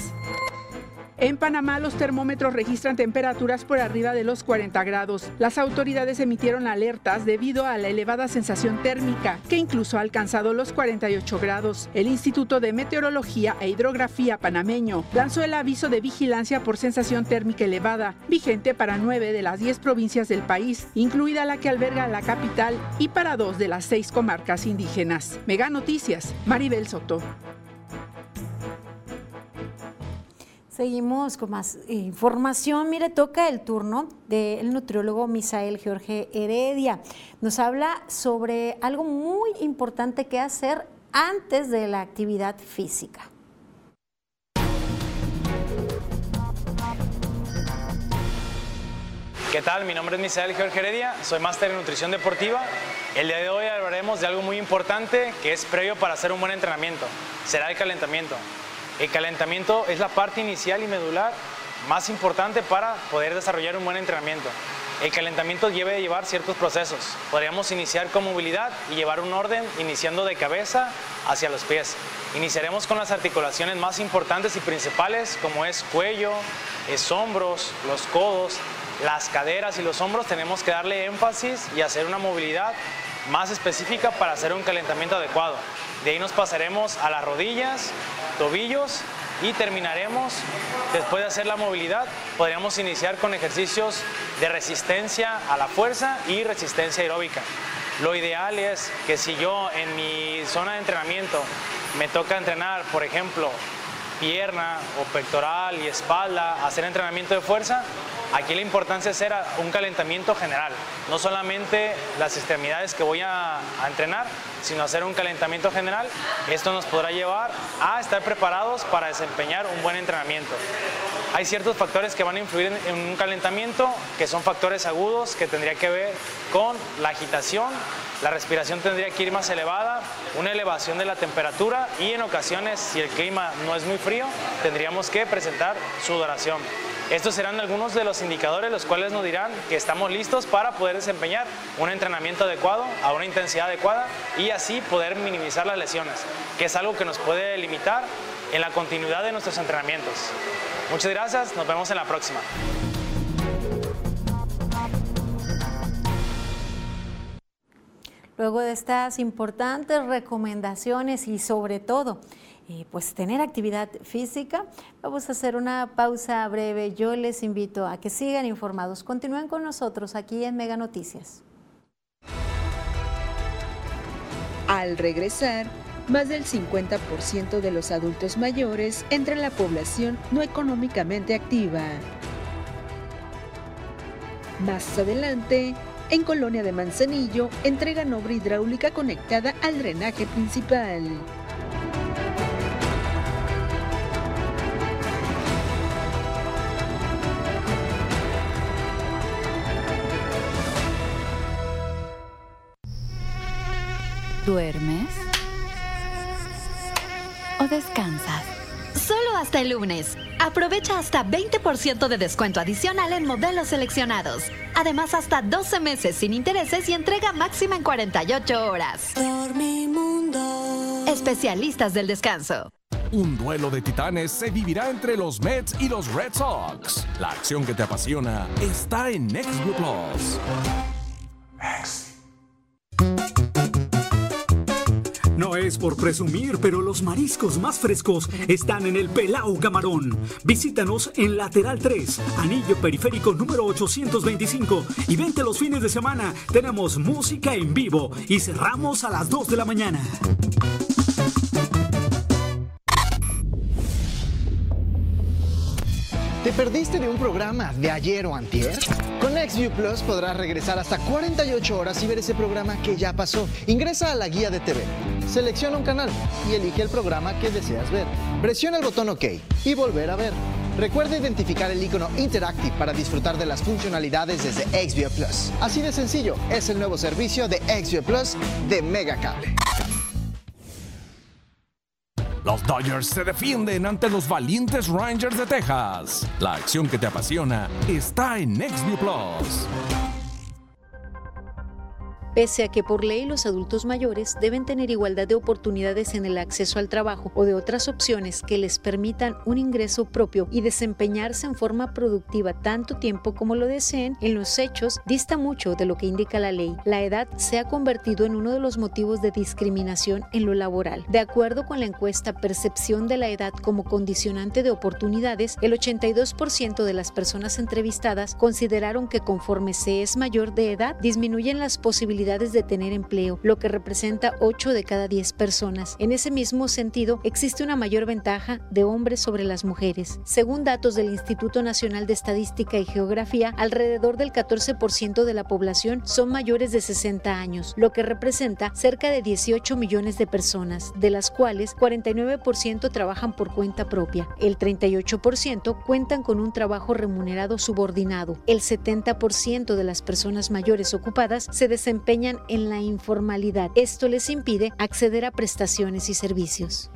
En Panamá los termómetros registran temperaturas por arriba de los 40 grados. Las autoridades emitieron alertas debido a la elevada sensación térmica, que incluso ha alcanzado los 48 grados. El Instituto de Meteorología e Hidrografía panameño lanzó el aviso de vigilancia por sensación térmica elevada, vigente para nueve de las 10 provincias del país, incluida la que alberga la capital, y para dos de las seis comarcas indígenas. Mega Noticias, Maribel Soto. Seguimos con más información. Mire, toca el turno del nutriólogo Misael Jorge Heredia. Nos habla sobre algo muy importante que hacer antes de la actividad física. ¿Qué tal? Mi nombre es Misael Jorge Heredia, soy máster en nutrición deportiva. El día de hoy hablaremos de algo muy importante que es previo para hacer un buen entrenamiento. Será el calentamiento. El calentamiento es la parte inicial y medular más importante para poder desarrollar un buen entrenamiento. El calentamiento debe llevar ciertos procesos. Podríamos iniciar con movilidad y llevar un orden iniciando de cabeza hacia los pies. Iniciaremos con las articulaciones más importantes y principales como es cuello, es hombros, los codos, las caderas y los hombros. Tenemos que darle énfasis y hacer una movilidad más específica para hacer un calentamiento adecuado. De ahí nos pasaremos a las rodillas, tobillos y terminaremos, después de hacer la movilidad, podríamos iniciar con ejercicios de resistencia a la fuerza y resistencia aeróbica. Lo ideal es que si yo en mi zona de entrenamiento me toca entrenar, por ejemplo, pierna o pectoral y espalda, hacer entrenamiento de fuerza, aquí la importancia es hacer un calentamiento general, no solamente las extremidades que voy a, entrenar, sino hacer un calentamiento general. Esto nos podrá llevar a estar preparados para desempeñar un buen entrenamiento. Hay ciertos factores que van a influir en, un calentamiento, que son factores agudos, que tendría que ver con la agitación, la respiración tendría que ir más elevada, una elevación de la temperatura y en ocasiones, si el clima no es muy frío, tendríamos que presentar sudoración. Estos serán algunos de los indicadores los cuales nos dirán que estamos listos para poder desempeñar un entrenamiento adecuado a una intensidad adecuada y así poder minimizar las lesiones, que es algo que nos puede limitar en la continuidad de nuestros entrenamientos. Muchas gracias, nos vemos en la próxima. Luego de estas importantes recomendaciones y sobre todo, eh, pues tener actividad física, vamos a hacer una pausa breve. Yo les invito a que sigan informados. Continúen con nosotros aquí en Mega Noticias. Al regresar, más del 50% de los adultos mayores entre la población no económicamente activa. Más adelante, en Colonia de Manzanillo, entregan obra hidráulica conectada al drenaje principal. ¿Duermes? ¿O descansas? Solo hasta el lunes. Aprovecha hasta 20% de descuento adicional en modelos seleccionados. Además, hasta 12 meses sin intereses y entrega máxima en 48 horas. Dormimundo. Especialistas del descanso. Un duelo de titanes se vivirá entre los Mets y los Red Sox. La acción que te apasiona está en Next Blue Plus. No es por presumir, pero los mariscos más frescos están en el Pelau Camarón. Visítanos en Lateral 3, Anillo Periférico número 825 y vente los fines de semana. Tenemos música en vivo y cerramos a las 2 de la mañana. ¿Te perdiste de un programa de ayer o antier? Con XView Plus podrás regresar hasta 48 horas y ver ese programa que ya pasó. Ingresa a la guía de TV, selecciona un canal y elige el programa que deseas ver. Presiona el botón OK y volver a ver. Recuerda identificar el icono Interactive para disfrutar de las funcionalidades desde XView Plus. Así de sencillo, es el nuevo servicio de XView Plus de Megacable. Los Dodgers se defienden ante los valientes Rangers de Texas. La acción que te apasiona está en NextView Plus. Pese a que por ley los adultos mayores deben tener igualdad de oportunidades en el acceso al trabajo o de otras opciones que les permitan un ingreso propio y desempeñarse en forma productiva tanto tiempo como lo deseen, en los hechos dista mucho de lo que indica la ley. La edad se ha convertido en uno de los motivos de discriminación en lo laboral. De acuerdo con la encuesta Percepción de la edad como condicionante de oportunidades, el 82% de las personas entrevistadas consideraron que conforme se es mayor de edad disminuyen las posibilidades posibilidades de tener empleo, lo que representa 8 de cada 10 personas. En ese mismo sentido, existe una mayor ventaja de hombres sobre las mujeres. Según datos del Instituto Nacional de Estadística y Geografía, alrededor del 14% de la población son mayores de 60 años, lo que representa cerca de 18 millones de personas, de las cuales 49% trabajan por cuenta propia, el 38% cuentan con un trabajo remunerado subordinado, el 70% de las personas mayores ocupadas se desempeñan en la informalidad. Esto les impide acceder a prestaciones y servicios.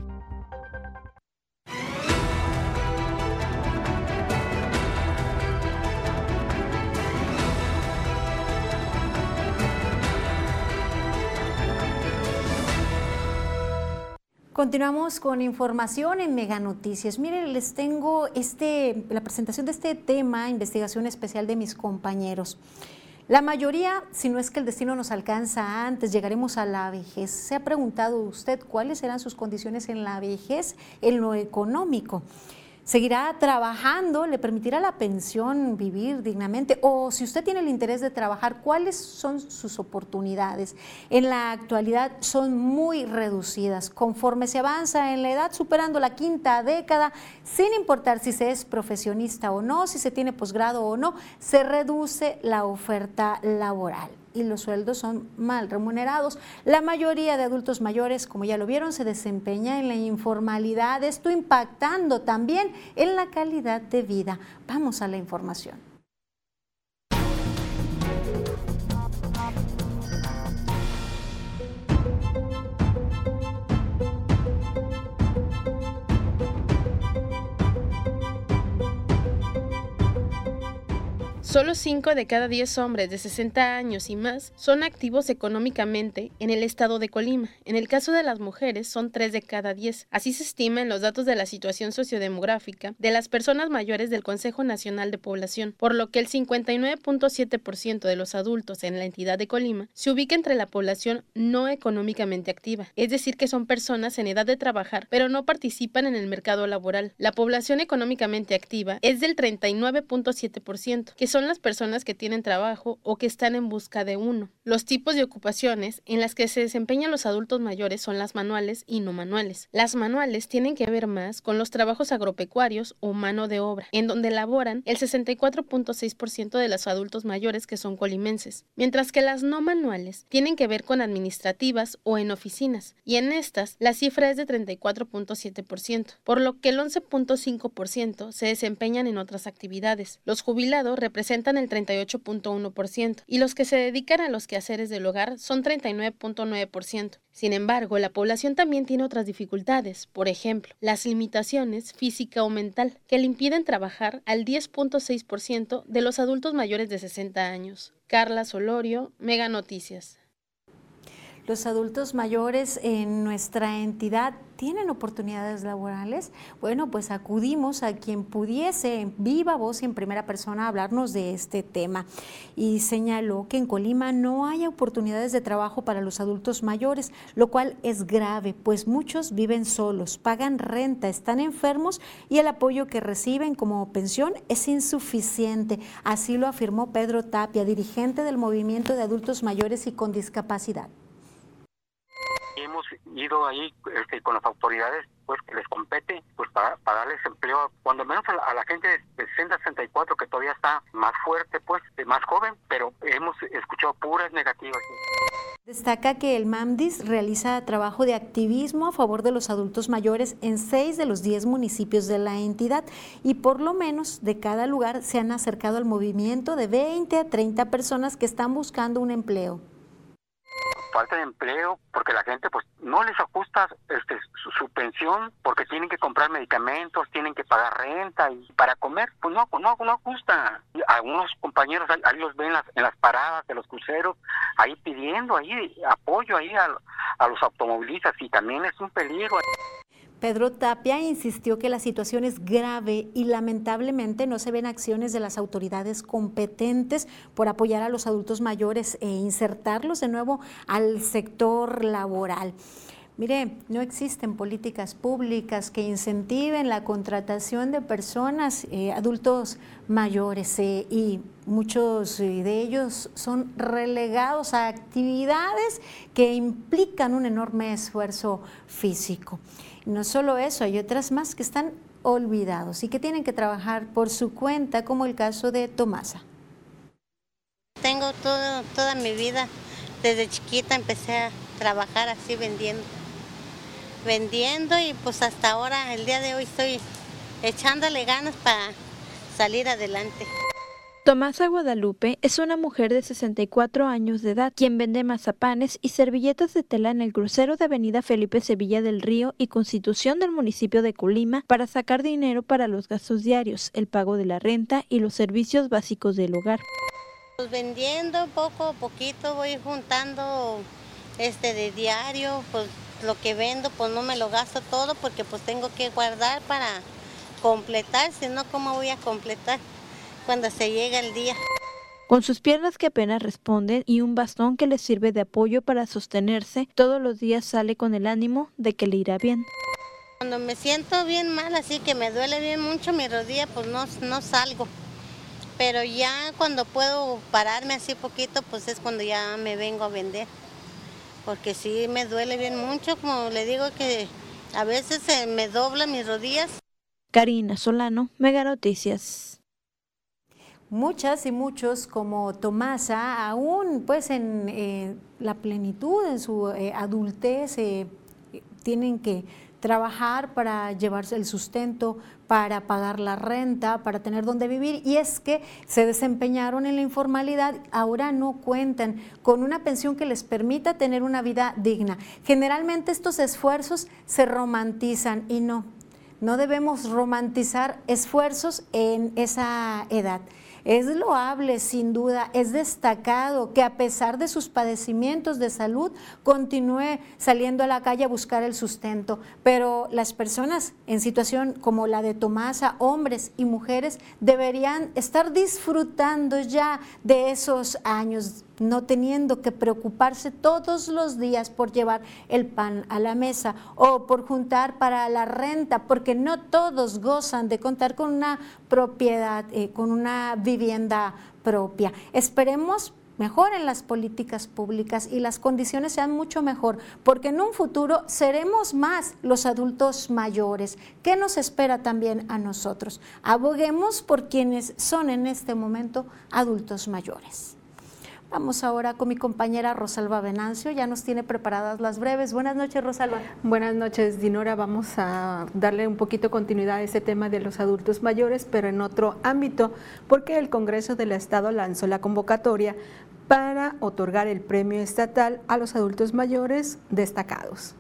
Continuamos con información en Mega Noticias. Miren, les tengo este, la presentación de este tema, investigación especial de mis compañeros. La mayoría, si no es que el destino nos alcanza antes, llegaremos a la vejez. ¿Se ha preguntado usted cuáles serán sus condiciones en la vejez, en lo económico? Seguirá trabajando, le permitirá la pensión vivir dignamente o si usted tiene el interés de trabajar, ¿cuáles son sus oportunidades? En la actualidad son muy reducidas. Conforme se avanza en la edad, superando la quinta década, sin importar si se es profesionista o no, si se tiene posgrado o no, se reduce la oferta laboral y los sueldos son mal remunerados. La mayoría de adultos mayores, como ya lo vieron, se desempeña en la informalidad, esto impactando también en la calidad de vida. Vamos a la información. Solo 5 de cada 10 hombres de 60 años y más son activos económicamente en el estado de Colima. En el caso de las mujeres son 3 de cada 10. Así se estima en los datos de la situación sociodemográfica de las personas mayores del Consejo Nacional de Población, por lo que el 59.7% de los adultos en la entidad de Colima se ubica entre la población no económicamente activa, es decir, que son personas en edad de trabajar, pero no participan en el mercado laboral. La población económicamente activa es del 39.7%, que son las personas que tienen trabajo o que están en busca de uno. Los tipos de ocupaciones en las que se desempeñan los adultos mayores son las manuales y no manuales. Las manuales tienen que ver más con los trabajos agropecuarios o mano de obra, en donde laboran el 64.6% de los adultos mayores que son colimenses, mientras que las no manuales tienen que ver con administrativas o en oficinas, y en estas la cifra es de 34.7%, por lo que el 11.5% se desempeñan en otras actividades. Los jubilados representan representan el 38.1% y los que se dedican a los quehaceres del hogar son 39.9%. Sin embargo, la población también tiene otras dificultades, por ejemplo, las limitaciones física o mental que le impiden trabajar al 10.6% de los adultos mayores de 60 años. Carla Solorio, Mega Noticias los adultos mayores en nuestra entidad tienen oportunidades laborales? Bueno, pues acudimos a quien pudiese en viva voz y en primera persona hablarnos de este tema y señaló que en Colima no hay oportunidades de trabajo para los adultos mayores, lo cual es grave, pues muchos viven solos, pagan renta, están enfermos y el apoyo que reciben como pensión es insuficiente. Así lo afirmó Pedro Tapia, dirigente del Movimiento de Adultos Mayores y con Discapacidad ido ahí este, con las autoridades pues que les compete pues para, darles empleo cuando menos a la, gente de 60 64 que todavía está más fuerte pues más joven pero hemos escuchado puras negativas. Destaca que el MAMDIS realiza trabajo de activismo a favor de los adultos mayores en seis de los diez municipios de la entidad y por lo menos de cada lugar se han acercado al movimiento de 20 a 30 personas que están buscando un empleo falta de empleo, porque la gente pues no les ajusta este, su, pensión, porque tienen que comprar medicamentos, tienen que pagar renta y para comer, pues no, no, no ajusta. Algunos compañeros ahí, los ven en las, en las, paradas de los cruceros, ahí pidiendo ahí apoyo ahí a, a los automovilistas y también es un peligro. Pedro Tapia insistió que la situación es grave y lamentablemente no se ven acciones de las autoridades competentes por apoyar a los adultos mayores e insertarlos de nuevo al sector laboral. Mire, no existen políticas públicas que incentiven la contratación de personas, eh, adultos mayores, eh, y muchos eh, de ellos son relegados a actividades que implican un enorme esfuerzo físico. no solo eso, hay otras más que están olvidados y que tienen que trabajar por su cuenta, como el caso de Tomasa. Tengo todo, toda mi vida, desde chiquita empecé a trabajar así vendiendo vendiendo y pues hasta ahora, el día de hoy estoy echándole ganas para salir adelante. Tomasa Guadalupe es una mujer de 64 años de edad, quien vende mazapanes y servilletas de tela en el crucero de Avenida Felipe Sevilla del Río y Constitución del municipio de Colima para sacar dinero para los gastos diarios, el pago de la renta y los servicios básicos del hogar. Pues vendiendo poco a poquito voy juntando este de diario, pues lo que vendo pues no me lo gasto todo porque pues tengo que guardar para completar, si no, ¿cómo voy a completar cuando se llega el día? Con sus piernas que apenas responden y un bastón que le sirve de apoyo para sostenerse, todos los días sale con el ánimo de que le irá bien. Cuando me siento bien mal, así que me duele bien mucho mi rodilla, pues no, no salgo. Pero ya cuando puedo pararme así poquito, pues es cuando ya me vengo a vender porque sí me duele bien mucho, como le digo que a veces se me doblan mis rodillas. Karina Solano, Mega Noticias. Muchas y muchos como Tomasa, aún pues en eh, la plenitud, en su eh, adultez, eh, tienen que trabajar para llevarse el sustento, para pagar la renta, para tener donde vivir. Y es que se desempeñaron en la informalidad, ahora no cuentan con una pensión que les permita tener una vida digna. Generalmente estos esfuerzos se romantizan y no, no debemos romantizar esfuerzos en esa edad. Es loable, sin duda, es destacado que a pesar de sus padecimientos de salud, continúe saliendo a la calle a buscar el sustento. Pero las personas en situación como la de Tomasa, hombres y mujeres, deberían estar disfrutando ya de esos años no teniendo que preocuparse todos los días por llevar el pan a la mesa o por juntar para la renta, porque no todos gozan de contar con una propiedad, eh, con una vivienda propia. Esperemos mejoren las políticas públicas y las condiciones sean mucho mejor, porque en un futuro seremos más los adultos mayores. ¿Qué nos espera también a nosotros? Aboguemos por quienes son en este momento adultos mayores. Vamos ahora con mi compañera Rosalba Venancio, ya nos tiene preparadas las breves. Buenas noches, Rosalba. Buenas noches, Dinora. Vamos a darle un poquito continuidad a ese tema de los adultos mayores, pero en otro ámbito, porque el Congreso del Estado lanzó la convocatoria para otorgar el premio estatal a los adultos mayores destacados.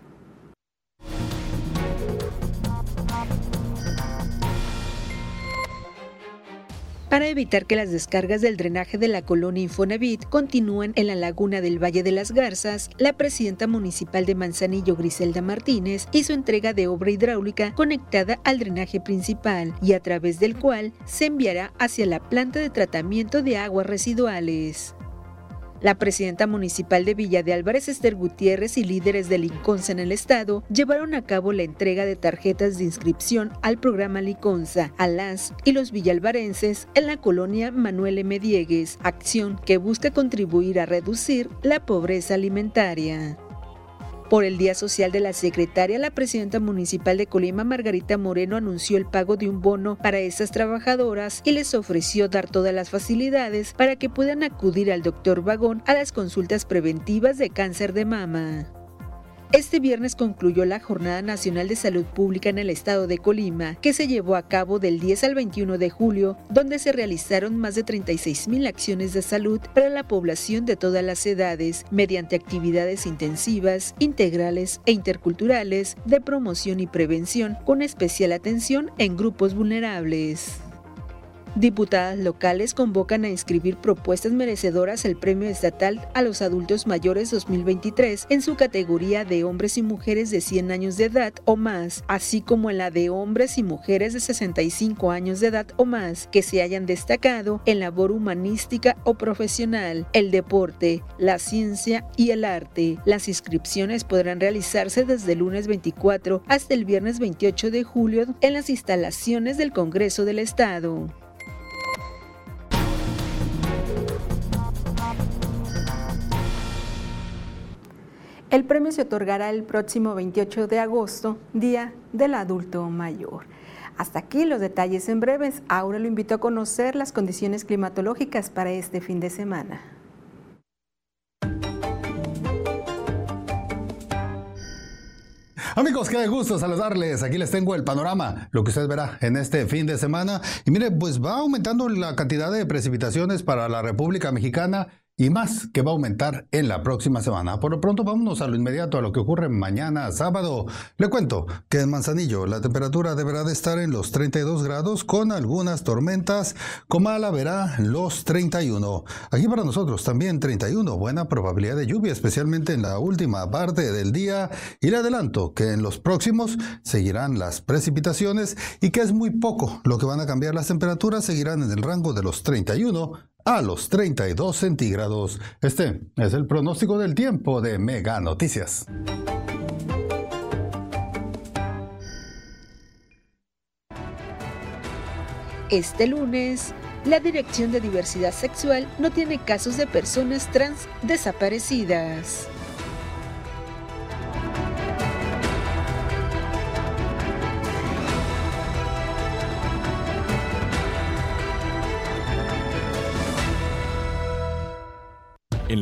Para evitar que las descargas del drenaje de la colonia Infonavit continúen en la laguna del Valle de las Garzas, la presidenta municipal de Manzanillo, Griselda Martínez, hizo entrega de obra hidráulica conectada al drenaje principal y a través del cual se enviará hacia la planta de tratamiento de aguas residuales. La presidenta municipal de Villa de Álvarez, Esther Gutiérrez, y líderes del Liconza en el estado llevaron a cabo la entrega de tarjetas de inscripción al programa Liconza a las y los villalvarenses en la colonia Manuel M. Diegues, acción que busca contribuir a reducir la pobreza alimentaria. Por el Día Social de la Secretaria, la presidenta municipal de Colima, Margarita Moreno, anunció el pago de un bono para estas trabajadoras y les ofreció dar todas las facilidades para que puedan acudir al doctor Vagón a las consultas preventivas de cáncer de mama. Este viernes concluyó la Jornada Nacional de Salud Pública en el estado de Colima, que se llevó a cabo del 10 al 21 de julio, donde se realizaron más de 36 mil acciones de salud para la población de todas las edades, mediante actividades intensivas, integrales e interculturales de promoción y prevención, con especial atención en grupos vulnerables. Diputadas locales convocan a inscribir propuestas merecedoras el Premio Estatal a los Adultos Mayores 2023 en su categoría de hombres y mujeres de 100 años de edad o más, así como en la de hombres y mujeres de 65 años de edad o más que se hayan destacado en labor humanística o profesional, el deporte, la ciencia y el arte. Las inscripciones podrán realizarse desde el lunes 24 hasta el viernes 28 de julio en las instalaciones del Congreso del Estado. El premio se otorgará el próximo 28 de agosto, Día del Adulto Mayor. Hasta aquí los detalles en breves. Ahora lo invito a conocer las condiciones climatológicas para este fin de semana. Amigos, qué gusto saludarles. Aquí les tengo el panorama, lo que usted verá en este fin de semana. Y mire, pues va aumentando la cantidad de precipitaciones para la República Mexicana y más que va a aumentar en la próxima semana. Por lo pronto, vámonos a lo inmediato a lo que ocurre mañana sábado. Le cuento que en Manzanillo la temperatura deberá de estar en los 32 grados con algunas tormentas. Comala verá los 31. Aquí para nosotros también 31. Buena probabilidad de lluvia, especialmente en la última parte del día. Y le adelanto que en los próximos seguirán las precipitaciones y que es muy poco lo que van a cambiar las temperaturas. Seguirán en el rango de los 31 a los 32 centígrados. Este es el pronóstico del tiempo de Mega Noticias. Este lunes, la Dirección de Diversidad Sexual no tiene casos de personas trans desaparecidas.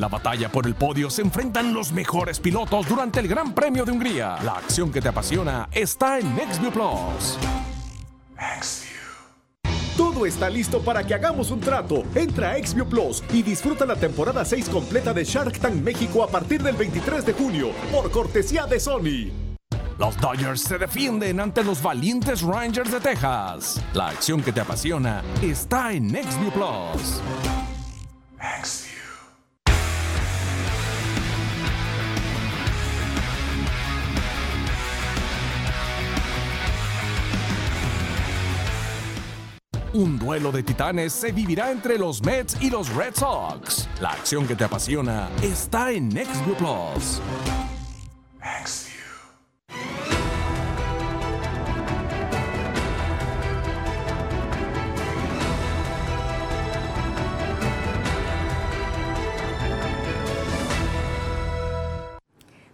En la batalla por el podio se enfrentan los mejores pilotos durante el Gran Premio de Hungría. La acción que te apasiona está en NextView Plus. Todo está listo para que hagamos un trato. Entra a XView Plus y disfruta la temporada 6 completa de Shark Tank México a partir del 23 de junio, por cortesía de Sony. Los Dodgers se defienden ante los valientes Rangers de Texas. La acción que te apasiona está en NextView Plus. Un duelo de titanes se vivirá entre los Mets y los Red Sox. La acción que te apasiona está en NextView Plus.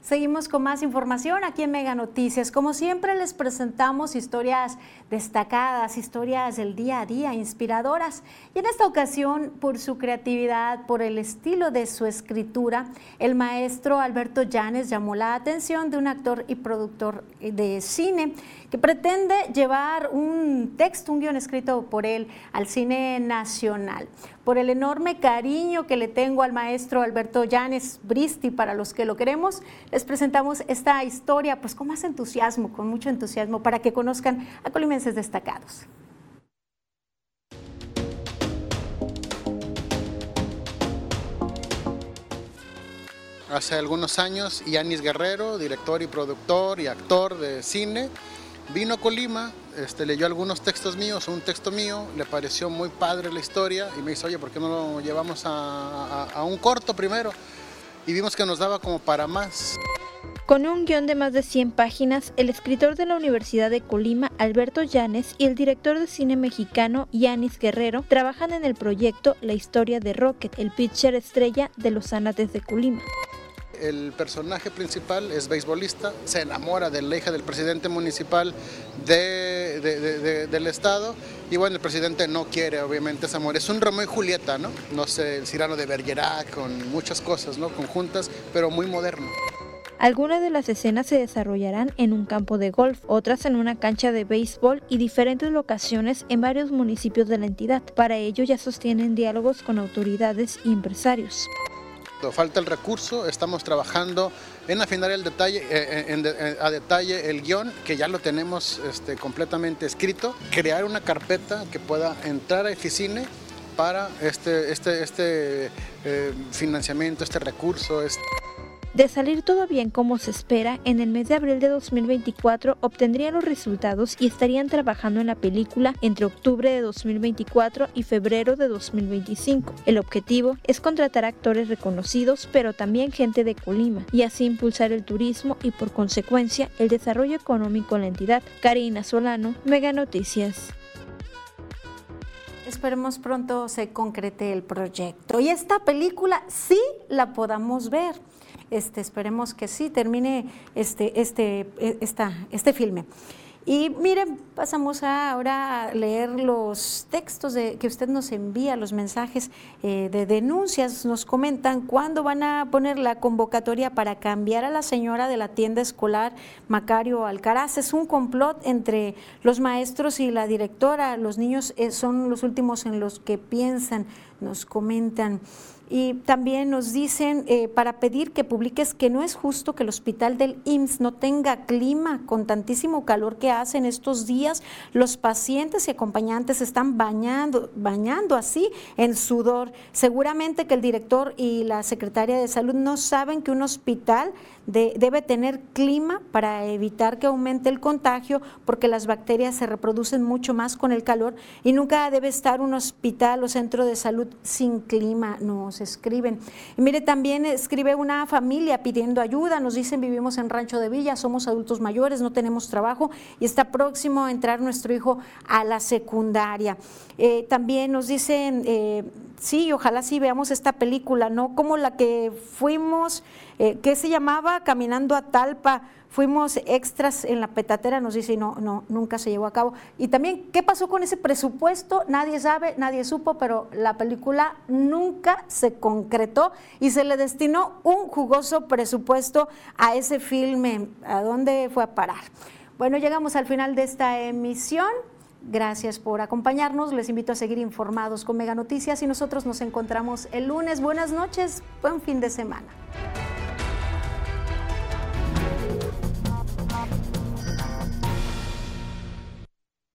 Seguimos con más información aquí en Mega Noticias. Como siempre les presentamos historias destacadas, historias del día a día, inspiradoras. Y en esta ocasión, por su creatividad, por el estilo de su escritura, el maestro Alberto Llanes llamó la atención de un actor y productor de cine que pretende llevar un texto, un guion escrito por él al cine nacional por el enorme cariño que le tengo al maestro Alberto Llanes Bristi, para los que lo queremos, les presentamos esta historia pues con más entusiasmo, con mucho entusiasmo, para que conozcan a colimenses destacados. Hace algunos años, Yanis Guerrero, director y productor y actor de cine, vino a Colima este, leyó algunos textos míos, un texto mío, le pareció muy padre la historia y me dice, oye, ¿por qué no lo llevamos a, un corto primero? Y vimos que nos daba como para más. Con un guion de más de 100 páginas, el escritor de la Universidad de Colima, Alberto Llanes, y el director de cine mexicano, Yanis Guerrero, trabajan en el proyecto La historia de Rocket, el pitcher estrella de los Anates de Colima. El personaje principal es beisbolista, se enamora de la hija del presidente municipal del estado y bueno, el presidente no quiere obviamente ese amor. Es un Romeo y Julieta, ¿no? No sé, el Cirano de Bergerac, con muchas cosas, ¿no? Conjuntas, pero muy moderno. Algunas de las escenas se desarrollarán en un campo de golf, otras en una cancha de béisbol y diferentes locaciones en varios municipios de la entidad. Para ello ya sostienen diálogos con autoridades y empresarios. Falta el recurso, estamos trabajando en afinar el detalle, eh, eh, eh, a detalle el guion, que ya lo tenemos este, completamente escrito, crear una carpeta que pueda entrar a Eficine para este, este, este financiamiento, este recurso. Este de salir todo bien como se espera, en el mes de abril de 2024 obtendrían los resultados y estarían trabajando en la película entre octubre de 2024 y febrero de 2025. El objetivo es contratar actores reconocidos, pero también gente de Colima, y así impulsar el turismo y por consecuencia el desarrollo económico en la entidad. Karina Solano, Mega Noticias. Esperemos pronto se concrete el proyecto y esta película sí la podamos ver. Este, esperemos que sí termine este, este, e, esta, este filme. Y miren, pasamos ahora a leer los textos de, que usted nos envía, los mensajes eh, de denuncias. Nos comentan cuándo van a poner la convocatoria para cambiar a la señora de la tienda escolar Macario Alcaraz. Es un complot entre los maestros y la directora. Los niños eh, son los últimos en los que piensan, nos comentan. Y también nos dicen eh, para pedir que publiques que no es justo que el hospital del IMSS no tenga clima con tantísimo calor que hace en estos días. Los pacientes y acompañantes están bañando, bañando así en sudor. Seguramente que el director y la secretaria de salud no saben que un hospital debe tener clima para evitar que aumente el contagio, porque las bacterias se reproducen mucho más con el calor y nunca debe estar un hospital o centro de salud sin clima, nos escriben. Y mire, también escribe una familia pidiendo ayuda, nos dicen vivimos en Rancho de Villa, somos adultos mayores, no tenemos trabajo y está próximo a entrar nuestro hijo a la secundaria. Eh, también nos dicen, eh, sí, ojalá sí veamos esta película, ¿no? Como la que fuimos eh, ¿qué se llamaba? Caminando a Talpa, fuimos extras en la petatera, nos dice, no, no, nunca se llevó a cabo. Y también, ¿qué pasó con ese presupuesto? Nadie sabe, nadie supo, pero la película nunca se concretó y se le destinó un jugoso presupuesto a ese filme. ¿A dónde fue a parar? Bueno, llegamos al final de esta emisión. Gracias por acompañarnos. Les invito a seguir informados con Mega Noticias y nosotros nos encontramos el lunes. Buenas noches, buen fin de semana.